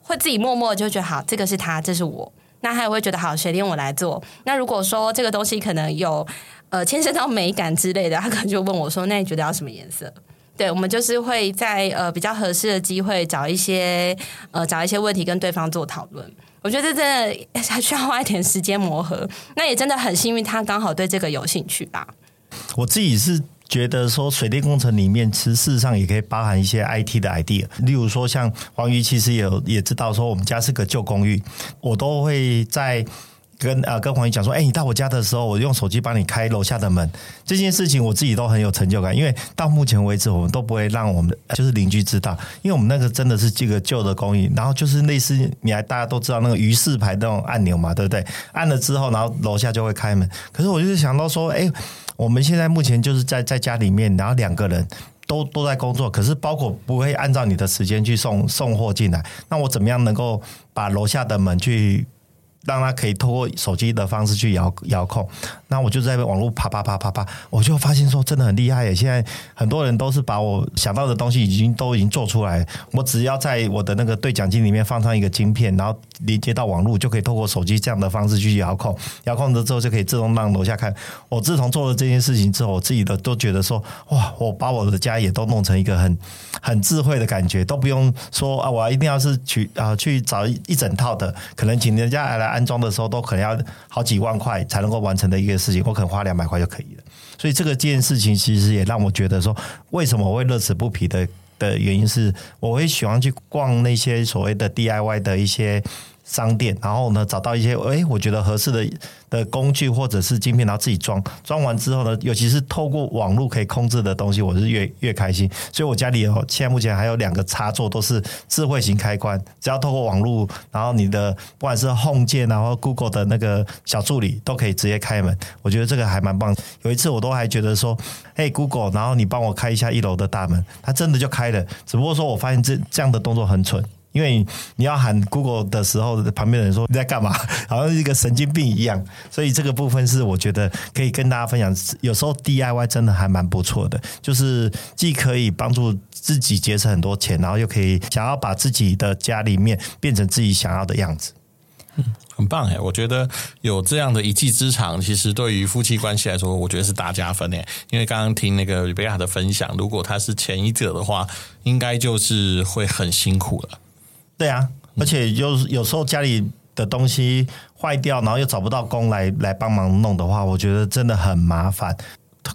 Speaker 3: 会自己默默就觉得好，这个是他，这是我。那他也会觉得好，水电我来做。那如果说这个东西可能有呃牵涉到美感之类的，他可能就问我说：“那你觉得要什么颜色？”对，我们就是会在呃比较合适的机会找一些呃找一些问题跟对方做讨论。我觉得这真的 还需要花一点时间磨合。那也真的很幸运，他刚好对这个有兴趣吧。
Speaker 2: 我自己是觉得说，水电工程里面其实事实上也可以包含一些 IT 的 idea，例如说像黄鱼其实也有也知道说，我们家是个旧公寓，我都会在。跟呃跟黄瑜讲说，哎、你到我家的时候，我用手机帮你开楼下的门，这件事情我自己都很有成就感，因为到目前为止，我们都不会让我们就是邻居知道，因为我们那个真的是这个旧的公寓，然后就是类似你还大家都知道那个鱼式牌那种按钮嘛，对不对？按了之后，然后楼下就会开门。可是我就是想到说，哎、我们现在目前就是在在家里面，然后两个人都都在工作，可是包裹不会按照你的时间去送送货进来，那我怎么样能够把楼下的门去？让他可以透过手机的方式去遥遥控，那我就在网络啪啪啪啪啪，我就发现说真的很厉害耶！现在很多人都是把我想到的东西已经都已经做出来，我只要在我的那个对讲机里面放上一个晶片，然后连接到网络，就可以透过手机这样的方式去遥控，遥控了之后就可以自动让楼下看。我自从做了这件事情之后，我自己的都觉得说哇，我把我的家也都弄成一个很很智慧的感觉，都不用说啊，我一定要是去啊去找一整套的，可能请人家来来。安装的时候都可能要好几万块才能够完成的一个事情，我可能花两百块就可以了。所以这个件事情其实也让我觉得说，为什么我会乐此不疲的的原因是，我会喜欢去逛那些所谓的 DIY 的一些。商店，然后呢，找到一些诶，我觉得合适的的工具或者是晶片，然后自己装。装完之后呢，尤其是透过网络可以控制的东西，我是越越开心。所以我家里有现在目前还有两个插座都是智慧型开关，只要透过网络，然后你的不管是 Home 键然后 Google 的那个小助理都可以直接开门。我觉得这个还蛮棒。有一次我都还觉得说，嘿 Google，然后你帮我开一下一楼的大门，它真的就开了。只不过说我发现这这样的动作很蠢。因为你要喊 Google 的时候，旁边的人说你在干嘛？好像是一个神经病一样。所以这个部分是我觉得可以跟大家分享。有时候 DIY 真的还蛮不错的，就是既可以帮助自己节省很多钱，然后又可以想要把自己的家里面变成自己想要的样子。
Speaker 4: 很棒哎！我觉得有这样的一技之长，其实对于夫妻关系来说，我觉得是大加分哎。因为刚刚听那个 Rebecca 的分享，如果他是前一者的话，应该就是会很辛苦了。
Speaker 2: 对啊，而且有有时候家里的东西坏掉，然后又找不到工来来帮忙弄的话，我觉得真的很麻烦。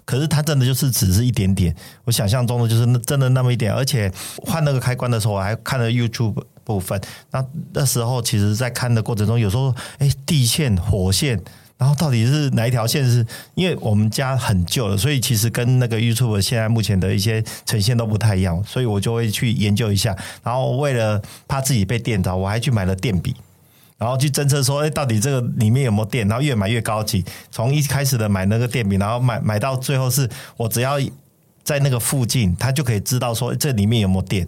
Speaker 2: 可是它真的就是只是一点点，我想象中的就是那真的那么一点。而且换那个开关的时候，我还看了 YouTube 部分。那那时候其实，在看的过程中，有时候哎，地线、火线。然后到底是哪一条线是？因为我们家很旧了，所以其实跟那个 YouTube 现在目前的一些呈现都不太一样，所以我就会去研究一下。然后为了怕自己被电到，我还去买了电笔，然后去侦测说，哎，到底这个里面有没有电？然后越买越高级，从一开始的买那个电笔，然后买买到最后是我只要在那个附近，它就可以知道说这里面有没有电。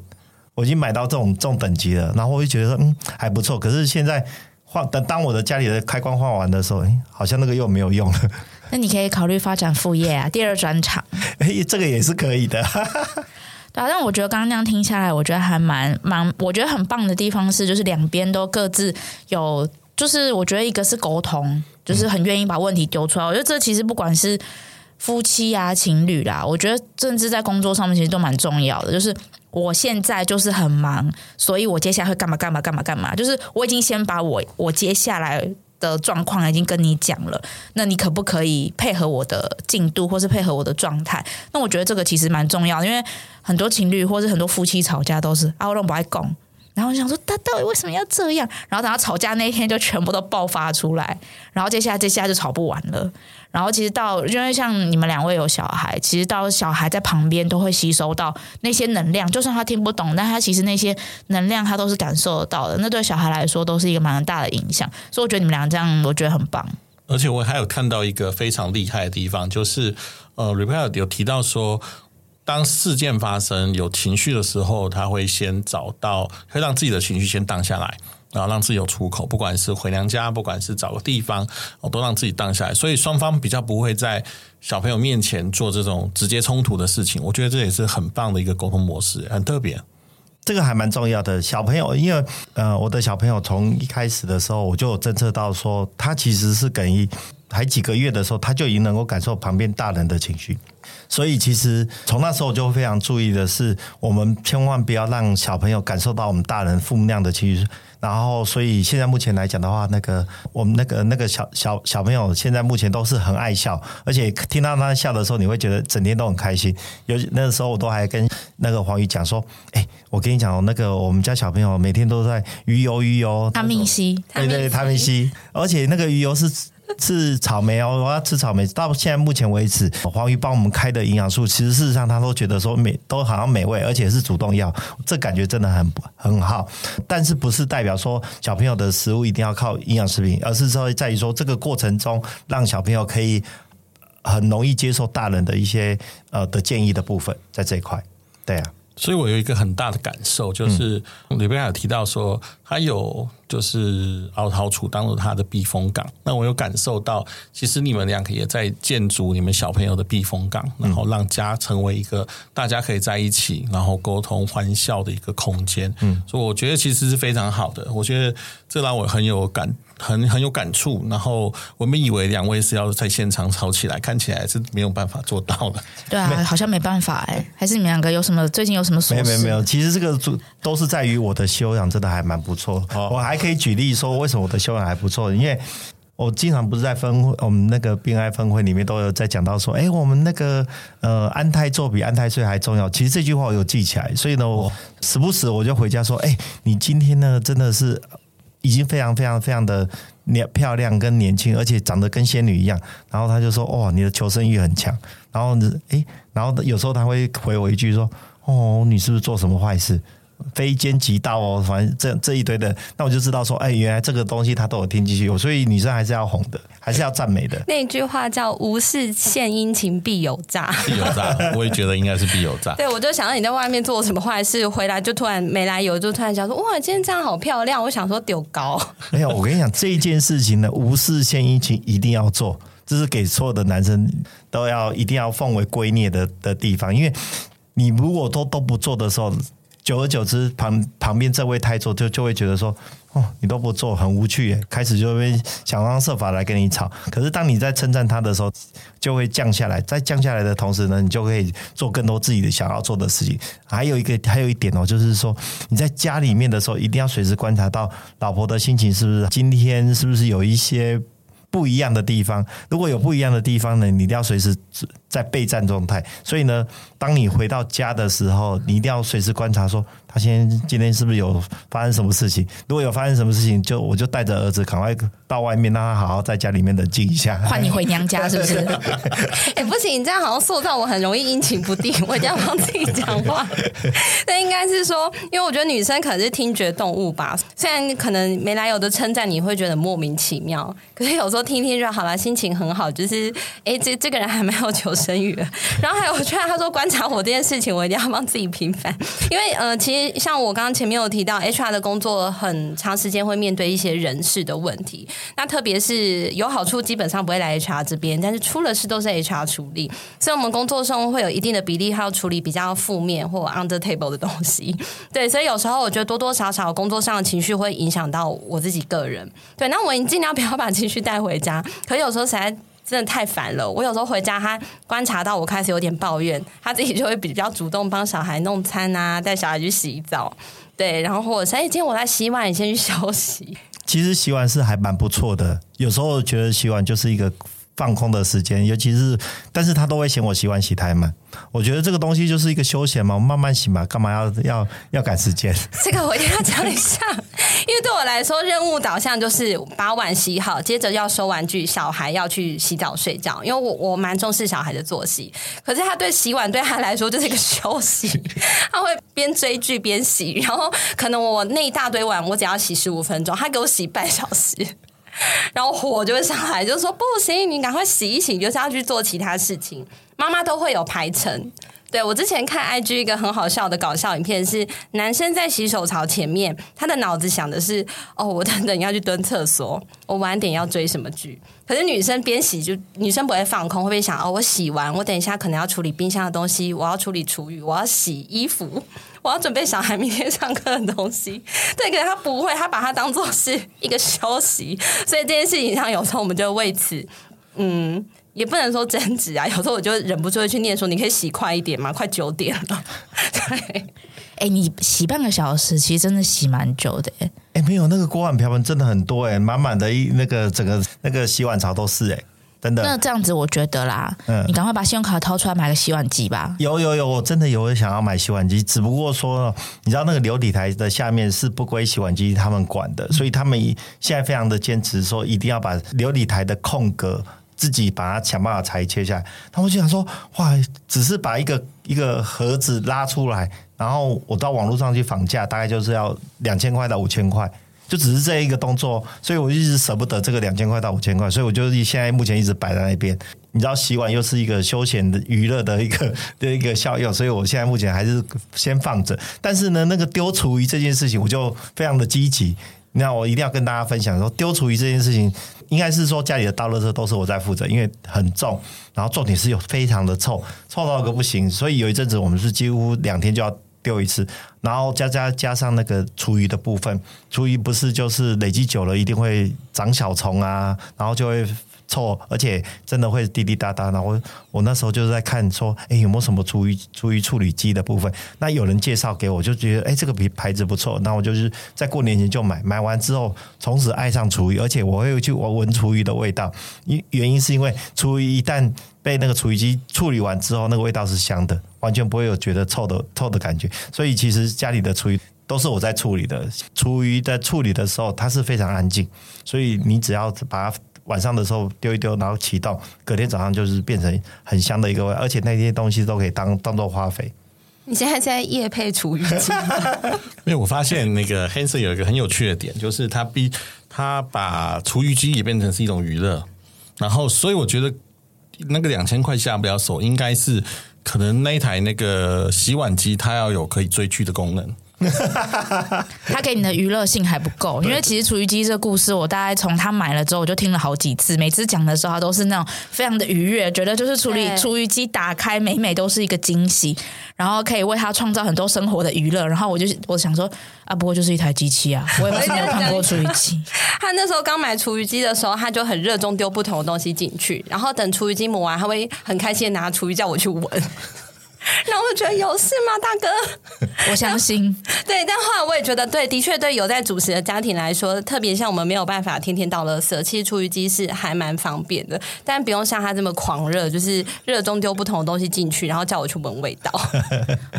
Speaker 2: 我已经买到这种这种等级了，然后我就觉得说，嗯，还不错。可是现在。换等当我的家里的开关换完的时候，哎，好像那个又没有用了。
Speaker 1: 那你可以考虑发展副业啊，第二专场。
Speaker 2: 哎，这个也是可以的。
Speaker 1: 对啊，但我觉得刚刚那样听下来，我觉得还蛮蛮，我觉得很棒的地方是，就是两边都各自有，就是我觉得一个是沟通，就是很愿意把问题丢出来。我觉得这其实不管是夫妻啊、情侣啦，我觉得甚至在工作上面其实都蛮重要的，就是。我现在就是很忙，所以我接下来会干嘛干嘛干嘛干嘛。就是我已经先把我我接下来的状况已经跟你讲了，那你可不可以配合我的进度，或是配合我的状态？那我觉得这个其实蛮重要，因为很多情侣或是很多夫妻吵架都是啊，我都不爱讲，然后我想说他到底为什么要这样？然后等到吵架那一天就全部都爆发出来，然后接下来接下来就吵不完了。然后其实到因为像你们两位有小孩，其实到小孩在旁边都会吸收到那些能量，就算他听不懂，但他其实那些能量他都是感受得到的。那对小孩来说都是一个蛮大的影响。所以我觉得你们俩这样，我觉得很棒。
Speaker 4: 而且我还有看到一个非常厉害的地方，就是呃，Repair 有提到说，当事件发生有情绪的时候，他会先找到，会让自己的情绪先荡下来。然后让自己有出口，不管是回娘家，不管是找个地方，我都让自己荡下来。所以双方比较不会在小朋友面前做这种直接冲突的事情。我觉得这也是很棒的一个沟通模式，很特别。
Speaker 2: 这个还蛮重要的。小朋友，因为呃，我的小朋友从一开始的时候，我就有侦测到说，他其实是等于还几个月的时候，他就已经能够感受旁边大人的情绪。所以其实从那时候我就非常注意的是，我们千万不要让小朋友感受到我们大人负面的情绪。然后，所以现在目前来讲的话，那个我们那个那个小小小朋友，现在目前都是很爱笑，而且听到他笑的时候，你会觉得整天都很开心。有那个时候，我都还跟那个黄宇讲说：“哎，我跟你讲哦，那个我们家小朋友每天都在鱼油鱼油，
Speaker 1: 他明西，
Speaker 2: 对对，他明西，而且那个鱼油是。”是草莓哦，我要吃草莓。到现在目前为止，黄鱼帮我们开的营养素，其实事实上他都觉得说美，都好像美味，而且是主动要，这感觉真的很很好。但是不是代表说小朋友的食物一定要靠营养食品，而是说在于说这个过程中，让小朋友可以很容易接受大人的一些呃的建议的部分，在这一块，对啊。
Speaker 4: 所以我有一个很大的感受，就是里边有提到说，他有。就是凹槽处当做他的避风港，那我有感受到，其实你们两个也在建筑你们小朋友的避风港，然后让家成为一个大家可以在一起，然后沟通欢笑的一个空间。嗯，所以我觉得其实是非常好的。我觉得这让我很有感，很很有感触。然后我们以为两位是要在现场吵起来，看起来是没有办法做到的。
Speaker 1: 对啊，好像没办法哎、欸。还是你们两个有什么最近有什么？
Speaker 2: 没有没有没有。其实这个都都是在于我的修养真的还蛮不错。哦我还。可以举例说，为什么我的修养还不错？因为我经常不是在分会，我们那个病爱分会里面都有在讲到说，哎，我们那个呃安胎座比安胎岁还重要。其实这句话我有记起来，所以呢，我时不时我就回家说，哎，你今天呢真的是已经非常非常非常的年漂亮跟年轻，而且长得跟仙女一样。然后他就说，哦，你的求生欲很强。然后呢，哎，然后有时候他会回我一句说，哦，你是不是做什么坏事？非奸即盗哦，反正这这一堆的，那我就知道说，哎，原来这个东西他都有听进去，所以女生还是要哄的，还是要赞美的。
Speaker 3: 那句话叫“无事献殷勤必有诈”，
Speaker 4: 必有诈，我也觉得应该是必有诈。
Speaker 3: 对，我就想到你在外面做什么坏事，回来就突然没来由，就突然想说，哇，今天这样好漂亮，我想说丢高。
Speaker 2: 没有，我跟你讲，这一件事情呢，无事献殷勤一定要做，这是给所有的男生都要一定要奉为圭臬的的地方，因为你如果都都不做的时候。久而久之，旁旁边这位太座就就会觉得说，哦，你都不做，很无趣。开始就会想方设法来跟你吵。可是当你在称赞他的时候，就会降下来。在降下来的同时呢，你就可以做更多自己的想要做的事情。还有一个，还有一点哦，就是说你在家里面的时候，一定要随时观察到老婆的心情是不是今天是不是有一些。不一样的地方，如果有不一样的地方呢，你一定要随时在备战状态。所以呢，当你回到家的时候，你一定要随时观察，说他现在今天是不是有发生什么事情。如果有发生什么事情，就我就带着儿子赶快到外面，让他好好在家里面冷静一下。
Speaker 1: 换你回娘家是不是？
Speaker 3: 哎、欸，不行，你这样好像塑造我很容易阴晴不定，我一定要帮自己讲话。那应该是说，因为我觉得女生可能是听觉动物吧。虽然可能没来由的称赞你会觉得莫名其妙，可是有时候。听听就好了，心情很好。就是，哎，这这个人还没有求生欲。然后还有，我觉得他说观察我这件事情，我一定要帮自己平反。因为，呃，其实像我刚刚前面有提到，HR 的工作很长时间会面对一些人事的问题。那特别是有好处，基本上不会来 HR 这边，但是出了事都是 HR 处理。所以，我们工作上会有一定的比例，还要处理比较负面或 under table 的东西。对，所以有时候我觉得多多少少工作上的情绪会影响到我自己个人。对，那我尽量不要把情绪带回。回家，可有时候实在真的太烦了。我有时候回家，他观察到我开始有点抱怨，他自己就会比较主动帮小孩弄餐啊，带小孩去洗澡。对，然后我，哎，今天我在洗碗，你先去休息。
Speaker 2: 其实洗碗是还蛮不错的。有时候觉得洗碗就是一个放空的时间，尤其是，但是他都会嫌我洗碗洗太慢。我觉得这个东西就是一个休闲嘛，我慢慢洗嘛，干嘛要要要赶时间？
Speaker 3: 这个我一定要讲一下，因为对我来说，任务导向就是把碗洗好，接着要收玩具，小孩要去洗澡睡觉。因为我我蛮重视小孩的作息，可是他对洗碗对他来说就是一个休息，他会边追剧边洗，然后可能我那一大堆碗，我只要洗十五分钟，他给我洗半小时。然后火就会上来，就说不行，你赶快洗一洗，就是要去做其他事情。妈妈都会有排程。对，我之前看 IG 一个很好笑的搞笑影片，是男生在洗手槽前面，他的脑子想的是哦，我等等要去蹲厕所，我晚点要追什么剧。可是女生边洗就女生不会放空，会不会想哦，我洗完，我等一下可能要处理冰箱的东西，我要处理厨余，我要洗衣服，我要准备小孩明天上课的东西。对，可是他不会，他把它当做是一个休息，所以这件事情上有时候我们就为此嗯。也不能说争执啊，有时候我就忍不住会去念说，你可以洗快一点吗？快九点了。对，
Speaker 1: 哎、欸，你洗半个小时，其实真的洗蛮久的。哎、
Speaker 2: 欸，没有那个锅碗瓢盆真的很多哎，满满的一那个整个那个洗碗槽都是哎，真的。
Speaker 1: 那这样子，我觉得啦，嗯，你赶快把信用卡掏出来买个洗碗机吧。
Speaker 2: 有有有，我真的有想要买洗碗机，只不过说，你知道那个琉璃台的下面是不归洗碗机他们管的，所以他们现在非常的坚持说，一定要把琉璃台的空格。自己把它想办法裁切下来，他们就想说，哇，只是把一个一个盒子拉出来，然后我到网络上去仿价，大概就是要两千块到五千块，就只是这一个动作，所以我一直舍不得这个两千块到五千块，所以我就现在目前一直摆在那边。你知道洗碗又是一个休闲的娱乐的一个 的一个效用，所以我现在目前还是先放着。但是呢，那个丢厨余这件事情，我就非常的积极。那我一定要跟大家分享说，丢厨余这件事情。应该是说家里的大垃圾都是我在负责，因为很重，然后重点是有非常的臭，臭到个不行，所以有一阵子我们是几乎两天就要丢一次，然后加加加上那个厨余的部分，厨余不是就是累积久了一定会长小虫啊，然后就会。臭，而且真的会滴滴答答。然后我我那时候就是在看说，哎，有没有什么厨余厨余处理机的部分？那有人介绍给我，就觉得哎，这个牌牌子不错。那我就是在过年前就买，买完之后从此爱上厨余，而且我会去闻闻厨余的味道。因原因是因为厨余一旦被那个厨余机处理完之后，那个味道是香的，完全不会有觉得臭的臭的感觉。所以其实家里的厨余都是我在处理的。厨余在处理的时候，它是非常安静，所以你只要把它。晚上的时候丢一丢，然后启动，隔天早上就是变成很香的一个味，而且那些东西都可以当当做花肥。
Speaker 3: 你现在在夜配厨余机？
Speaker 4: 因为我发现那个 Hanson 有一个很有趣的点，就是它逼它把厨余机也变成是一种娱乐，然后所以我觉得那个两千块下不了手，应该是可能那一台那个洗碗机它要有可以追剧的功能。
Speaker 1: 他给你的娱乐性还不够，因为其实厨余机这个故事，我大概从他买了之后，我就听了好几次。每次讲的时候，他都是那种非常的愉悦，觉得就是处理厨余机打开，每每都是一个惊喜，然后可以为他创造很多生活的娱乐。然后我就我想说啊，不过就是一台机器啊，我也没有看过厨余机。
Speaker 3: 他那时候刚买厨余机的时候，他就很热衷丢不同的东西进去，然后等厨余机抹完，他会很开心的拿厨余叫我去闻。然后我就觉得有事吗，大哥？
Speaker 1: 我相信。
Speaker 3: 对，但后来我也觉得，对，的确对有在主食的家庭来说，特别像我们没有办法天天倒垃圾，其实厨余机是还蛮方便的，但不用像他这么狂热，就是热衷丢不同的东西进去，然后叫我去闻味道。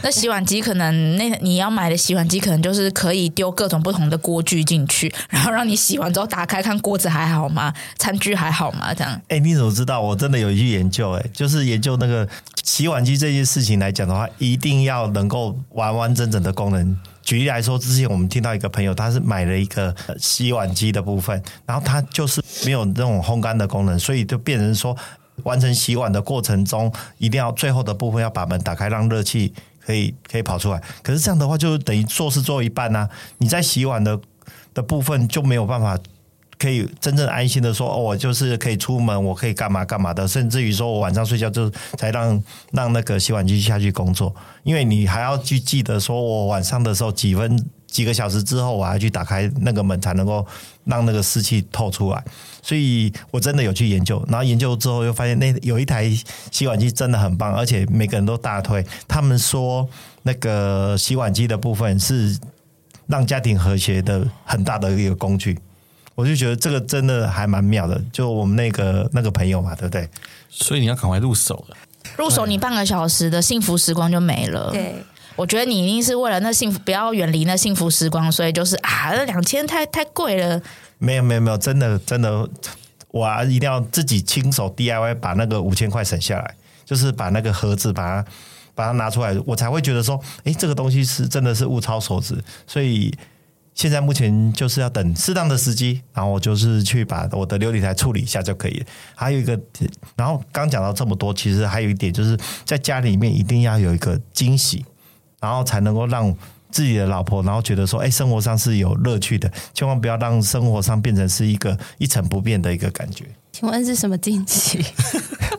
Speaker 1: 那洗碗机可能，那你要买的洗碗机可能就是可以丢各种不同的锅具进去，然后让你洗完之后打开看锅子还好吗？餐具还好吗？这样。
Speaker 2: 哎，你怎么知道？我真的有去研究，哎，就是研究那个洗碗机这件事情。来讲的话，一定要能够完完整整的功能。举例来说，之前我们听到一个朋友，他是买了一个洗碗机的部分，然后他就是没有那种烘干的功能，所以就变成说，完成洗碗的过程中，一定要最后的部分要把门打开，让热气可以可以跑出来。可是这样的话，就等于做事做一半呢、啊。你在洗碗的的部分就没有办法。可以真正安心的说，哦，我就是可以出门，我可以干嘛干嘛的，甚至于说我晚上睡觉就才让让那个洗碗机下去工作，因为你还要去记得说，我晚上的时候几分几个小时之后，我还要去打开那个门，才能够让那个湿气透出来。所以我真的有去研究，然后研究之后又发现那有一台洗碗机真的很棒，而且每个人都大推。他们说那个洗碗机的部分是让家庭和谐的很大的一个工具。我就觉得这个真的还蛮妙的。就我们那个那个朋友嘛，对不对？
Speaker 4: 所以你要赶快入手了。
Speaker 1: 入手你半个小时的幸福时光就没了。
Speaker 3: 对，
Speaker 1: 我觉得你一定是为了那幸福，不要远离那幸福时光，所以就是啊，那两千太太贵了。
Speaker 2: 没有没有没有，真的真的，我啊一定要自己亲手 DIY 把那个五千块省下来，就是把那个盒子把它把它拿出来，我才会觉得说，哎，这个东西是真的是物超所值，所以。现在目前就是要等适当的时机，然后我就是去把我的琉璃台处理一下就可以了。还有一个，然后刚讲到这么多，其实还有一点就是在家里面一定要有一个惊喜，然后才能够让自己的老婆，然后觉得说，哎，生活上是有乐趣的。千万不要让生活上变成是一个一成不变的一个感觉。
Speaker 3: 请问是什么惊喜？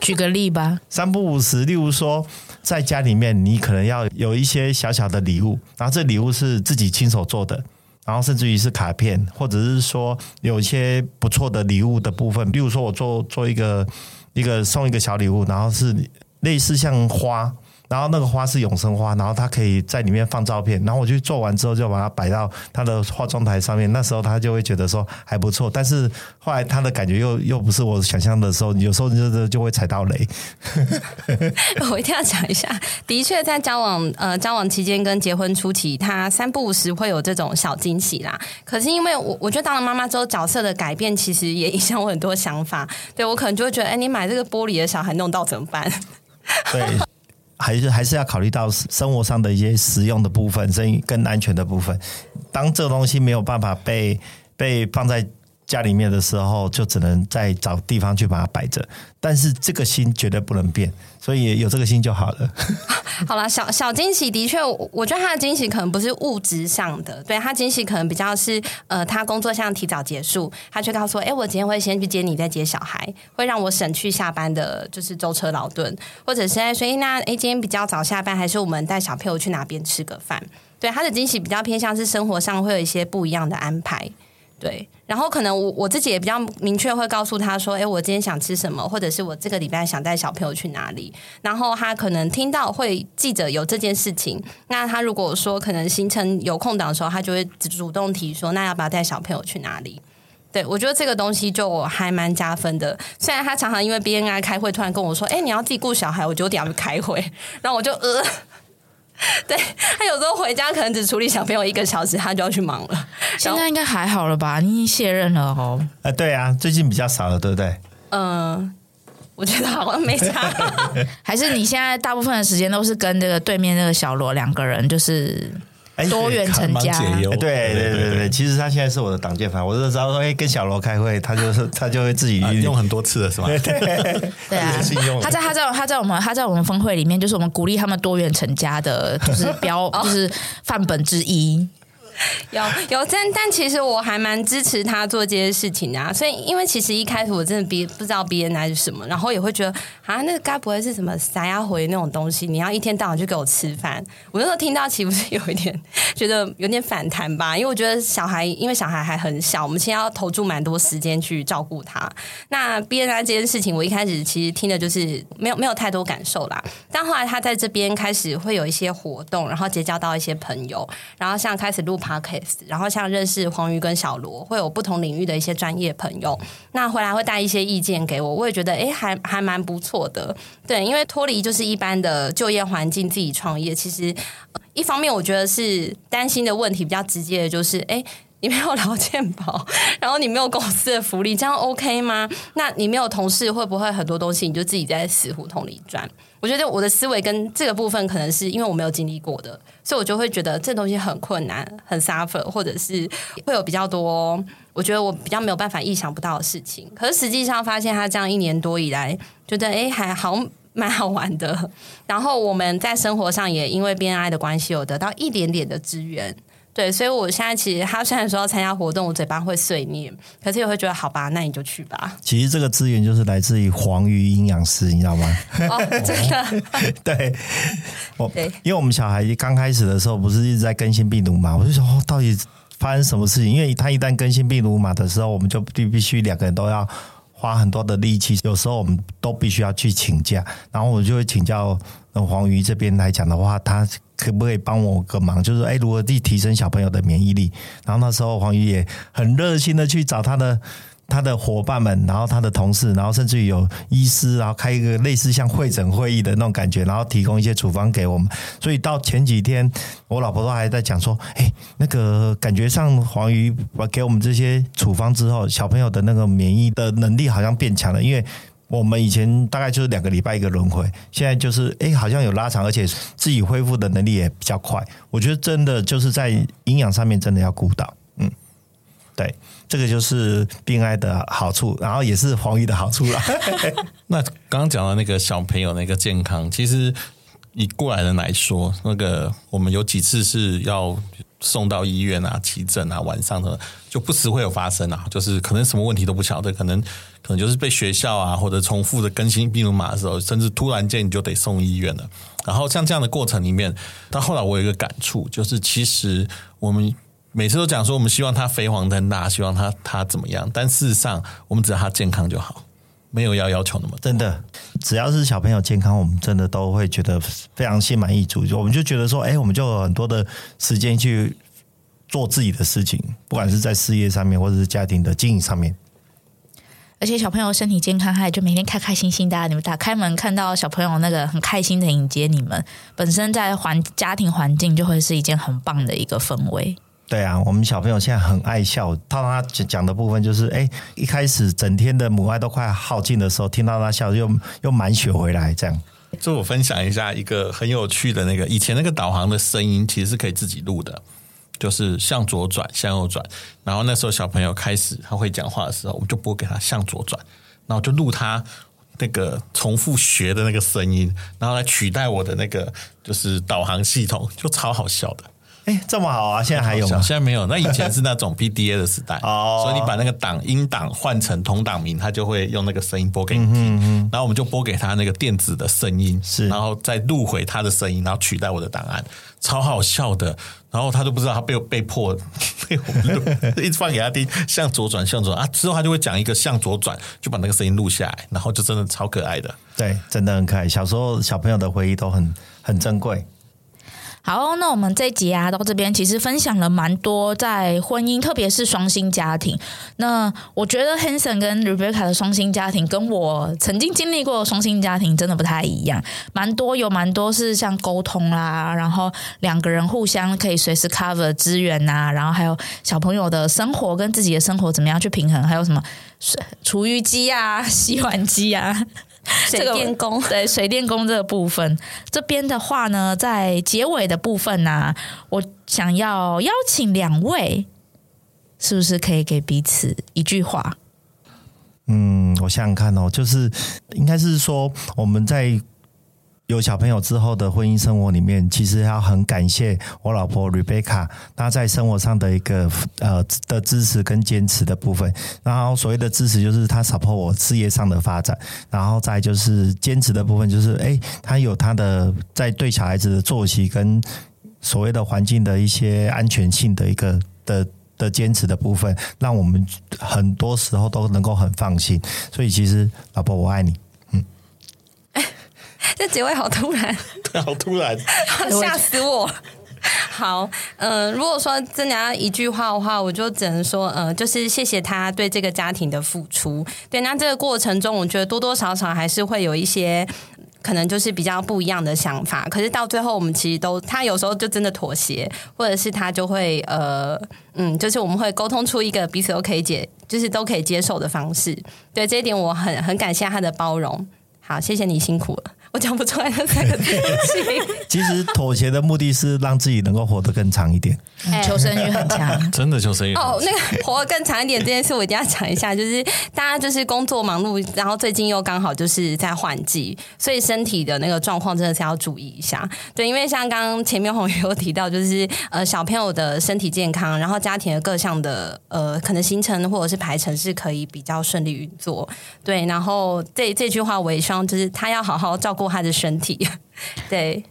Speaker 1: 举个例吧。
Speaker 2: 三不五时，例如说在家里面，你可能要有一些小小的礼物，然后这礼物是自己亲手做的。然后甚至于是卡片，或者是说有一些不错的礼物的部分，比如说我做做一个一个送一个小礼物，然后是类似像花。然后那个花是永生花，然后他可以在里面放照片，然后我就做完之后就把它摆到他的化妆台上面。那时候他就会觉得说还不错，但是后来他的感觉又又不是我想象的时候，有时候就 就会踩到雷。
Speaker 3: 我一定要讲一下，的确在交往呃交往期间跟结婚初期，他三不五时会有这种小惊喜啦。可是因为我我觉得当了妈妈之后，角色的改变其实也影响我很多想法。对我可能就会觉得，哎，你买这个玻璃的小孩弄到怎么办？
Speaker 2: 对。还是还是要考虑到生活上的一些实用的部分，所以更安全的部分。当这东西没有办法被被放在家里面的时候，就只能再找地方去把它摆着。但是这个心绝对不能变，所以有这个心就好了。
Speaker 3: 好了，小小惊喜的确，我觉得他的惊喜可能不是物质上的，对，他惊喜可能比较是呃，他工作上提早结束，他却告诉我，哎，我今天会先去接你，再接小孩，会让我省去下班的就是舟车劳顿，或者是在说，哎，那哎，今天比较早下班，还是我们带小朋友去哪边吃个饭？对，他的惊喜比较偏向是生活上会有一些不一样的安排。对，然后可能我我自己也比较明确会告诉他说，哎，我今天想吃什么，或者是我这个礼拜想带小朋友去哪里。然后他可能听到会记着有这件事情，那他如果说可能行程有空档的时候，他就会主动提说，那要不要带小朋友去哪里？对，我觉得这个东西就还蛮加分的。虽然他常常因为 BNI 开会，突然跟我说，哎，你要自己顾小孩，我就得要去开会，然后我就呃。对，他有时候回家可能只处理小朋友一个小时，他就要去忙了。
Speaker 1: 现在应该还好了吧？你已经卸任了哦。
Speaker 2: 对啊，最近比较少了，对不对？
Speaker 3: 嗯、呃，我觉得好像没差。
Speaker 1: 还是你现在大部分的时间都是跟这个对面那个小罗两个人，就是。多元成家，
Speaker 2: 对对对对对，其实他现在是我的挡箭牌，我就知道说，哎，跟小罗开会，他就是他就会自己
Speaker 4: 用很多次了，是吧？对。
Speaker 1: 对啊，他在他在他在我们他在我们峰会里面，就是我们鼓励他们多元成家的，就是标 就是范本之一。
Speaker 3: 有有，但但其实我还蛮支持他做这些事情啊。所以，因为其实一开始我真的不不知道 BNI 是什么，然后也会觉得啊，那该不会是什么撒丫回那种东西？你要一天到晚去给我吃饭？我那时候听到，岂不是有一点觉得有点反弹吧？因为我觉得小孩，因为小孩还很小，我们现在要投注蛮多时间去照顾他。那 BNI 这件事情，我一开始其实听的就是没有没有太多感受啦。但后来他在这边开始会有一些活动，然后结交到一些朋友，然后像开始录。case，然后像认识黄鱼跟小罗，会有不同领域的一些专业朋友，那回来会带一些意见给我，我也觉得哎，还还蛮不错的。对，因为脱离就是一般的就业环境，自己创业，其实一方面我觉得是担心的问题比较直接的，就是哎，你没有劳健保，然后你没有公司的福利，这样 OK 吗？那你没有同事，会不会很多东西你就自己在死胡同里转？我觉得我的思维跟这个部分，可能是因为我没有经历过的，所以我就会觉得这东西很困难、很 suffer，或者是会有比较多，我觉得我比较没有办法意想不到的事情。可是实际上发现，他这样一年多以来，觉得诶还好蛮好玩的。然后我们在生活上也因为 BNI 的关系，有得到一点点的支援。对，所以我现在其实他虽然说要参加活动，我嘴巴会碎念，可是也会觉得好吧，那你就去吧。
Speaker 2: 其实这个资源就是来自于黄鱼营养师，你知道吗？
Speaker 3: 哦，真的。
Speaker 2: 对，我因为我们小孩刚开始的时候不是一直在更新病毒嘛，我就说哦，到底发生什么事情？因为他一旦更新病毒码的时候，我们就必必须两个人都要花很多的力气，有时候我们都必须要去请假，然后我就会请教黄鱼这边来讲的话，他。可不可以帮我个忙？就是哎，如何去提升小朋友的免疫力？然后那时候黄瑜也很热心的去找他的。他的伙伴们，然后他的同事，然后甚至于有医师，然后开一个类似像会诊会议的那种感觉，然后提供一些处方给我们。所以到前几天，我老婆都还在讲说：“哎，那个感觉上黄瑜给我们这些处方之后，小朋友的那个免疫的能力好像变强了。因为我们以前大概就是两个礼拜一个轮回，现在就是哎，好像有拉长，而且自己恢复的能力也比较快。我觉得真的就是在营养上面真的要顾到，嗯，对。”这个就是病爱的好处，然后也是黄鱼的好处了。
Speaker 4: 那刚刚讲的那个小朋友那个健康，其实以过来人来说，那个我们有几次是要送到医院啊、急诊啊，晚上的就不时会有发生啊，就是可能什么问题都不晓得，可能可能就是被学校啊或者重复的更新病毒码的时候，甚至突然间你就得送医院了。然后像这样的过程里面，到后来我有一个感触，就是其实我们。每次都讲说，我们希望他飞黄腾达，希望他他怎么样？但事实上，我们只要他健康就好，没有要要求那么。
Speaker 2: 真的，只要是小朋友健康，我们真的都会觉得非常心满意足。我们就觉得说，哎，我们就有很多的时间去做自己的事情，不管是在事业上面，或者是家庭的经营上面。
Speaker 1: 而且小朋友身体健康，还就每天开开心心的。你们打开门看到小朋友那个很开心的迎接你们，本身在环家庭环境就会是一件很棒的一个氛围。
Speaker 2: 对啊，我们小朋友现在很爱笑。他他讲的部分就是，哎，一开始整天的母爱都快耗尽的时候，听到他笑，又又满血回来。这样，
Speaker 4: 就我分享一下一个很有趣的那个，以前那个导航的声音其实是可以自己录的，就是向左转，向右转。然后那时候小朋友开始他会讲话的时候，我们就播给他向左转，然后就录他那个重复学的那个声音，然后来取代我的那个就是导航系统，就超好笑的。
Speaker 2: 哎，这么好啊！现在还有吗？
Speaker 4: 现在没有。那以前是那种 PDA 的时代 哦，所以你把那个档音档换成同档名，他就会用那个声音播给你听。嗯嗯，然后我们就播给他那个电子的声音，是，然后再录回他的声音，然后取代我的档案，超好笑的。然后他都不知道他被被迫 被我们录，一直放给他听，向左转，向左转啊。之后他就会讲一个向左转，就把那个声音录下来，然后就真的超可爱的。
Speaker 2: 对，真的很可爱。小时候小朋友的回忆都很很珍贵。
Speaker 1: 好，那我们这一集啊，到这边其实分享了蛮多在婚姻，特别是双薪家庭。那我觉得 Hanson 跟 Rebecca 的双薪家庭，跟我曾经经历过的双薪家庭真的不太一样。蛮多有蛮多是像沟通啦，然后两个人互相可以随时 cover 资源呐，然后还有小朋友的生活跟自己的生活怎么样去平衡，还有什么水厨余机啊、洗碗机啊。
Speaker 3: 水电工、
Speaker 1: 这个、对水电工这个部分，这边的话呢，在结尾的部分呢、啊，我想要邀请两位，是不是可以给彼此一句话？
Speaker 2: 嗯，我想想看哦，就是应该是说我们在。有小朋友之后的婚姻生活里面，其实要很感谢我老婆 Rebecca，她在生活上的一个呃的支持跟坚持的部分。然后所谓的支持，就是她 support 我事业上的发展。然后再就是坚持的部分，就是哎，她有她的在对小孩子的作息跟所谓的环境的一些安全性的一个的的坚持的部分，让我们很多时候都能够很放心。所以其实老婆，我爱你。
Speaker 3: 这结尾好突然，
Speaker 4: 对，好突然，
Speaker 3: 吓死我！好，嗯、呃，如果说真的要一句话的话，我就只能说，呃，就是谢谢他对这个家庭的付出。对，那这个过程中，我觉得多多少少还是会有一些可能就是比较不一样的想法。可是到最后，我们其实都他有时候就真的妥协，或者是他就会呃，嗯，就是我们会沟通出一个彼此都可以接，就是都可以接受的方式。对，这一点我很很感谢他的包容。好，谢谢你辛苦了。我讲不出来那三个字。
Speaker 2: 其实妥协的目的是让自己能够活得更长一点，
Speaker 1: 求 生欲很强，
Speaker 4: 真的求生欲。
Speaker 3: 哦，那个活得更长一点这件事，我一定要讲一下。就是大家就是工作忙碌，然后最近又刚好就是在换季，所以身体的那个状况真的是要注意一下。对，因为像刚刚前面黄瑜有提到，就是呃小朋友的身体健康，然后家庭的各项的呃可能行程或者是排程是可以比较顺利运作。对，然后这这句话我也希望就是他要好好照顾。他的身体，对，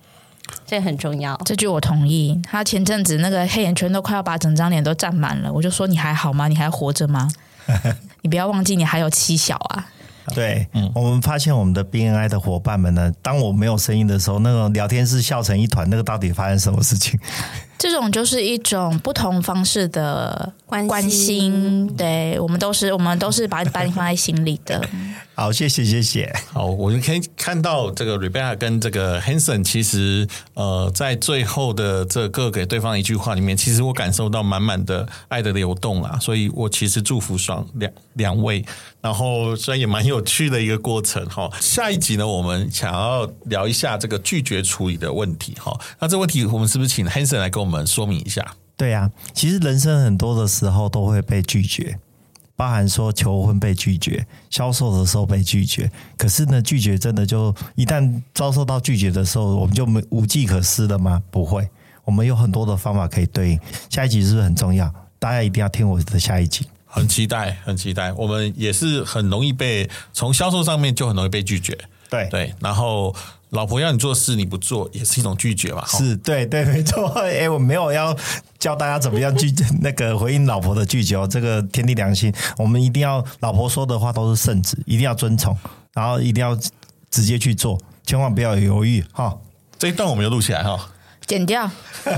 Speaker 3: 这很重要。
Speaker 1: 这句我同意。他前阵子那个黑眼圈都快要把整张脸都占满了，我就说，你还好吗？你还活着吗？你不要忘记你还有妻小啊。
Speaker 2: 对，嗯，我们发现我们的 BNI 的伙伴们呢，当我没有声音的时候，那个聊天室笑成一团，那个到底发生什么事情？
Speaker 1: 这种就是一种不同方式的关心，关心对，我们都是我们都是把把你放在心里的。
Speaker 2: 好，谢谢谢谢。
Speaker 4: 好，我们可以看到这个 Rebecca 跟这个 Hanson，其实呃，在最后的这个给对方一句话里面，其实我感受到满满的爱的流动啊，所以我其实祝福双两两位。然后虽然也蛮有趣的一个过程哈。下一集呢，我们想要聊一下这个拒绝处理的问题哈。那这问题，我们是不是请 Hanson 来跟我们说明一下？
Speaker 2: 对呀、啊，其实人生很多的时候都会被拒绝。包含说求婚被拒绝，销售的时候被拒绝，可是呢，拒绝真的就一旦遭受到拒绝的时候，我们就没无计可施了吗？不会，我们有很多的方法可以对应。下一集是不是很重要？大家一定要听我的下一集。
Speaker 4: 很期待，很期待。我们也是很容易被从销售上面就很容易被拒绝。
Speaker 2: 对
Speaker 4: 对，然后。老婆要你做事你不做，也是一种拒绝嘛？
Speaker 2: 是对对，没错。哎、欸，我没有要教大家怎么样拒绝那个回应老婆的拒绝哦，这个天地良心，我们一定要老婆说的话都是圣旨，一定要遵从，然后一定要直接去做，千万不要犹豫哈。
Speaker 4: 这一段我们要录起来哈，
Speaker 1: 剪掉。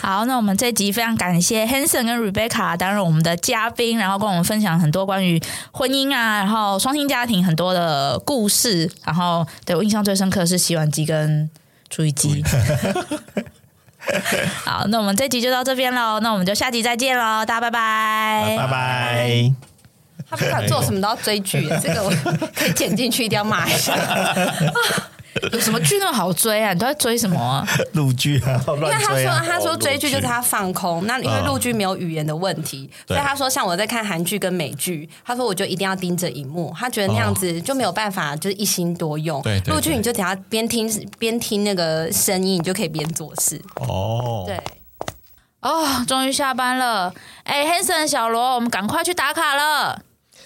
Speaker 1: 好，那我们这集非常感谢 Hanson 跟 Rebecca 担任我们的嘉宾，然后跟我们分享很多关于婚姻啊，然后双薪家庭很多的故事。然后对我印象最深刻的是洗碗机跟厨余机。好，那我们这集就到这边喽，那我们就下集再见喽，大家拜拜，
Speaker 2: 拜拜。
Speaker 3: 他不管做什么都要追剧，这个我可 以剪进去，一定要骂一下。
Speaker 1: 有什么剧那么好追啊？你都在追什么啊？
Speaker 2: 陆剧啊，
Speaker 3: 因为他说他说追剧就是他放空，那因为陆剧没有语言的问题，所以他说像我在看韩剧跟美剧，他说我就一定要盯着荧幕，他觉得那样子就没有办法就是一心多用。对，陆剧你就等下边听边听那个声音，你就可以边做事。哦，对，
Speaker 1: 哦，终于下班了。哎，Hanson 小罗，我们赶快去打卡了。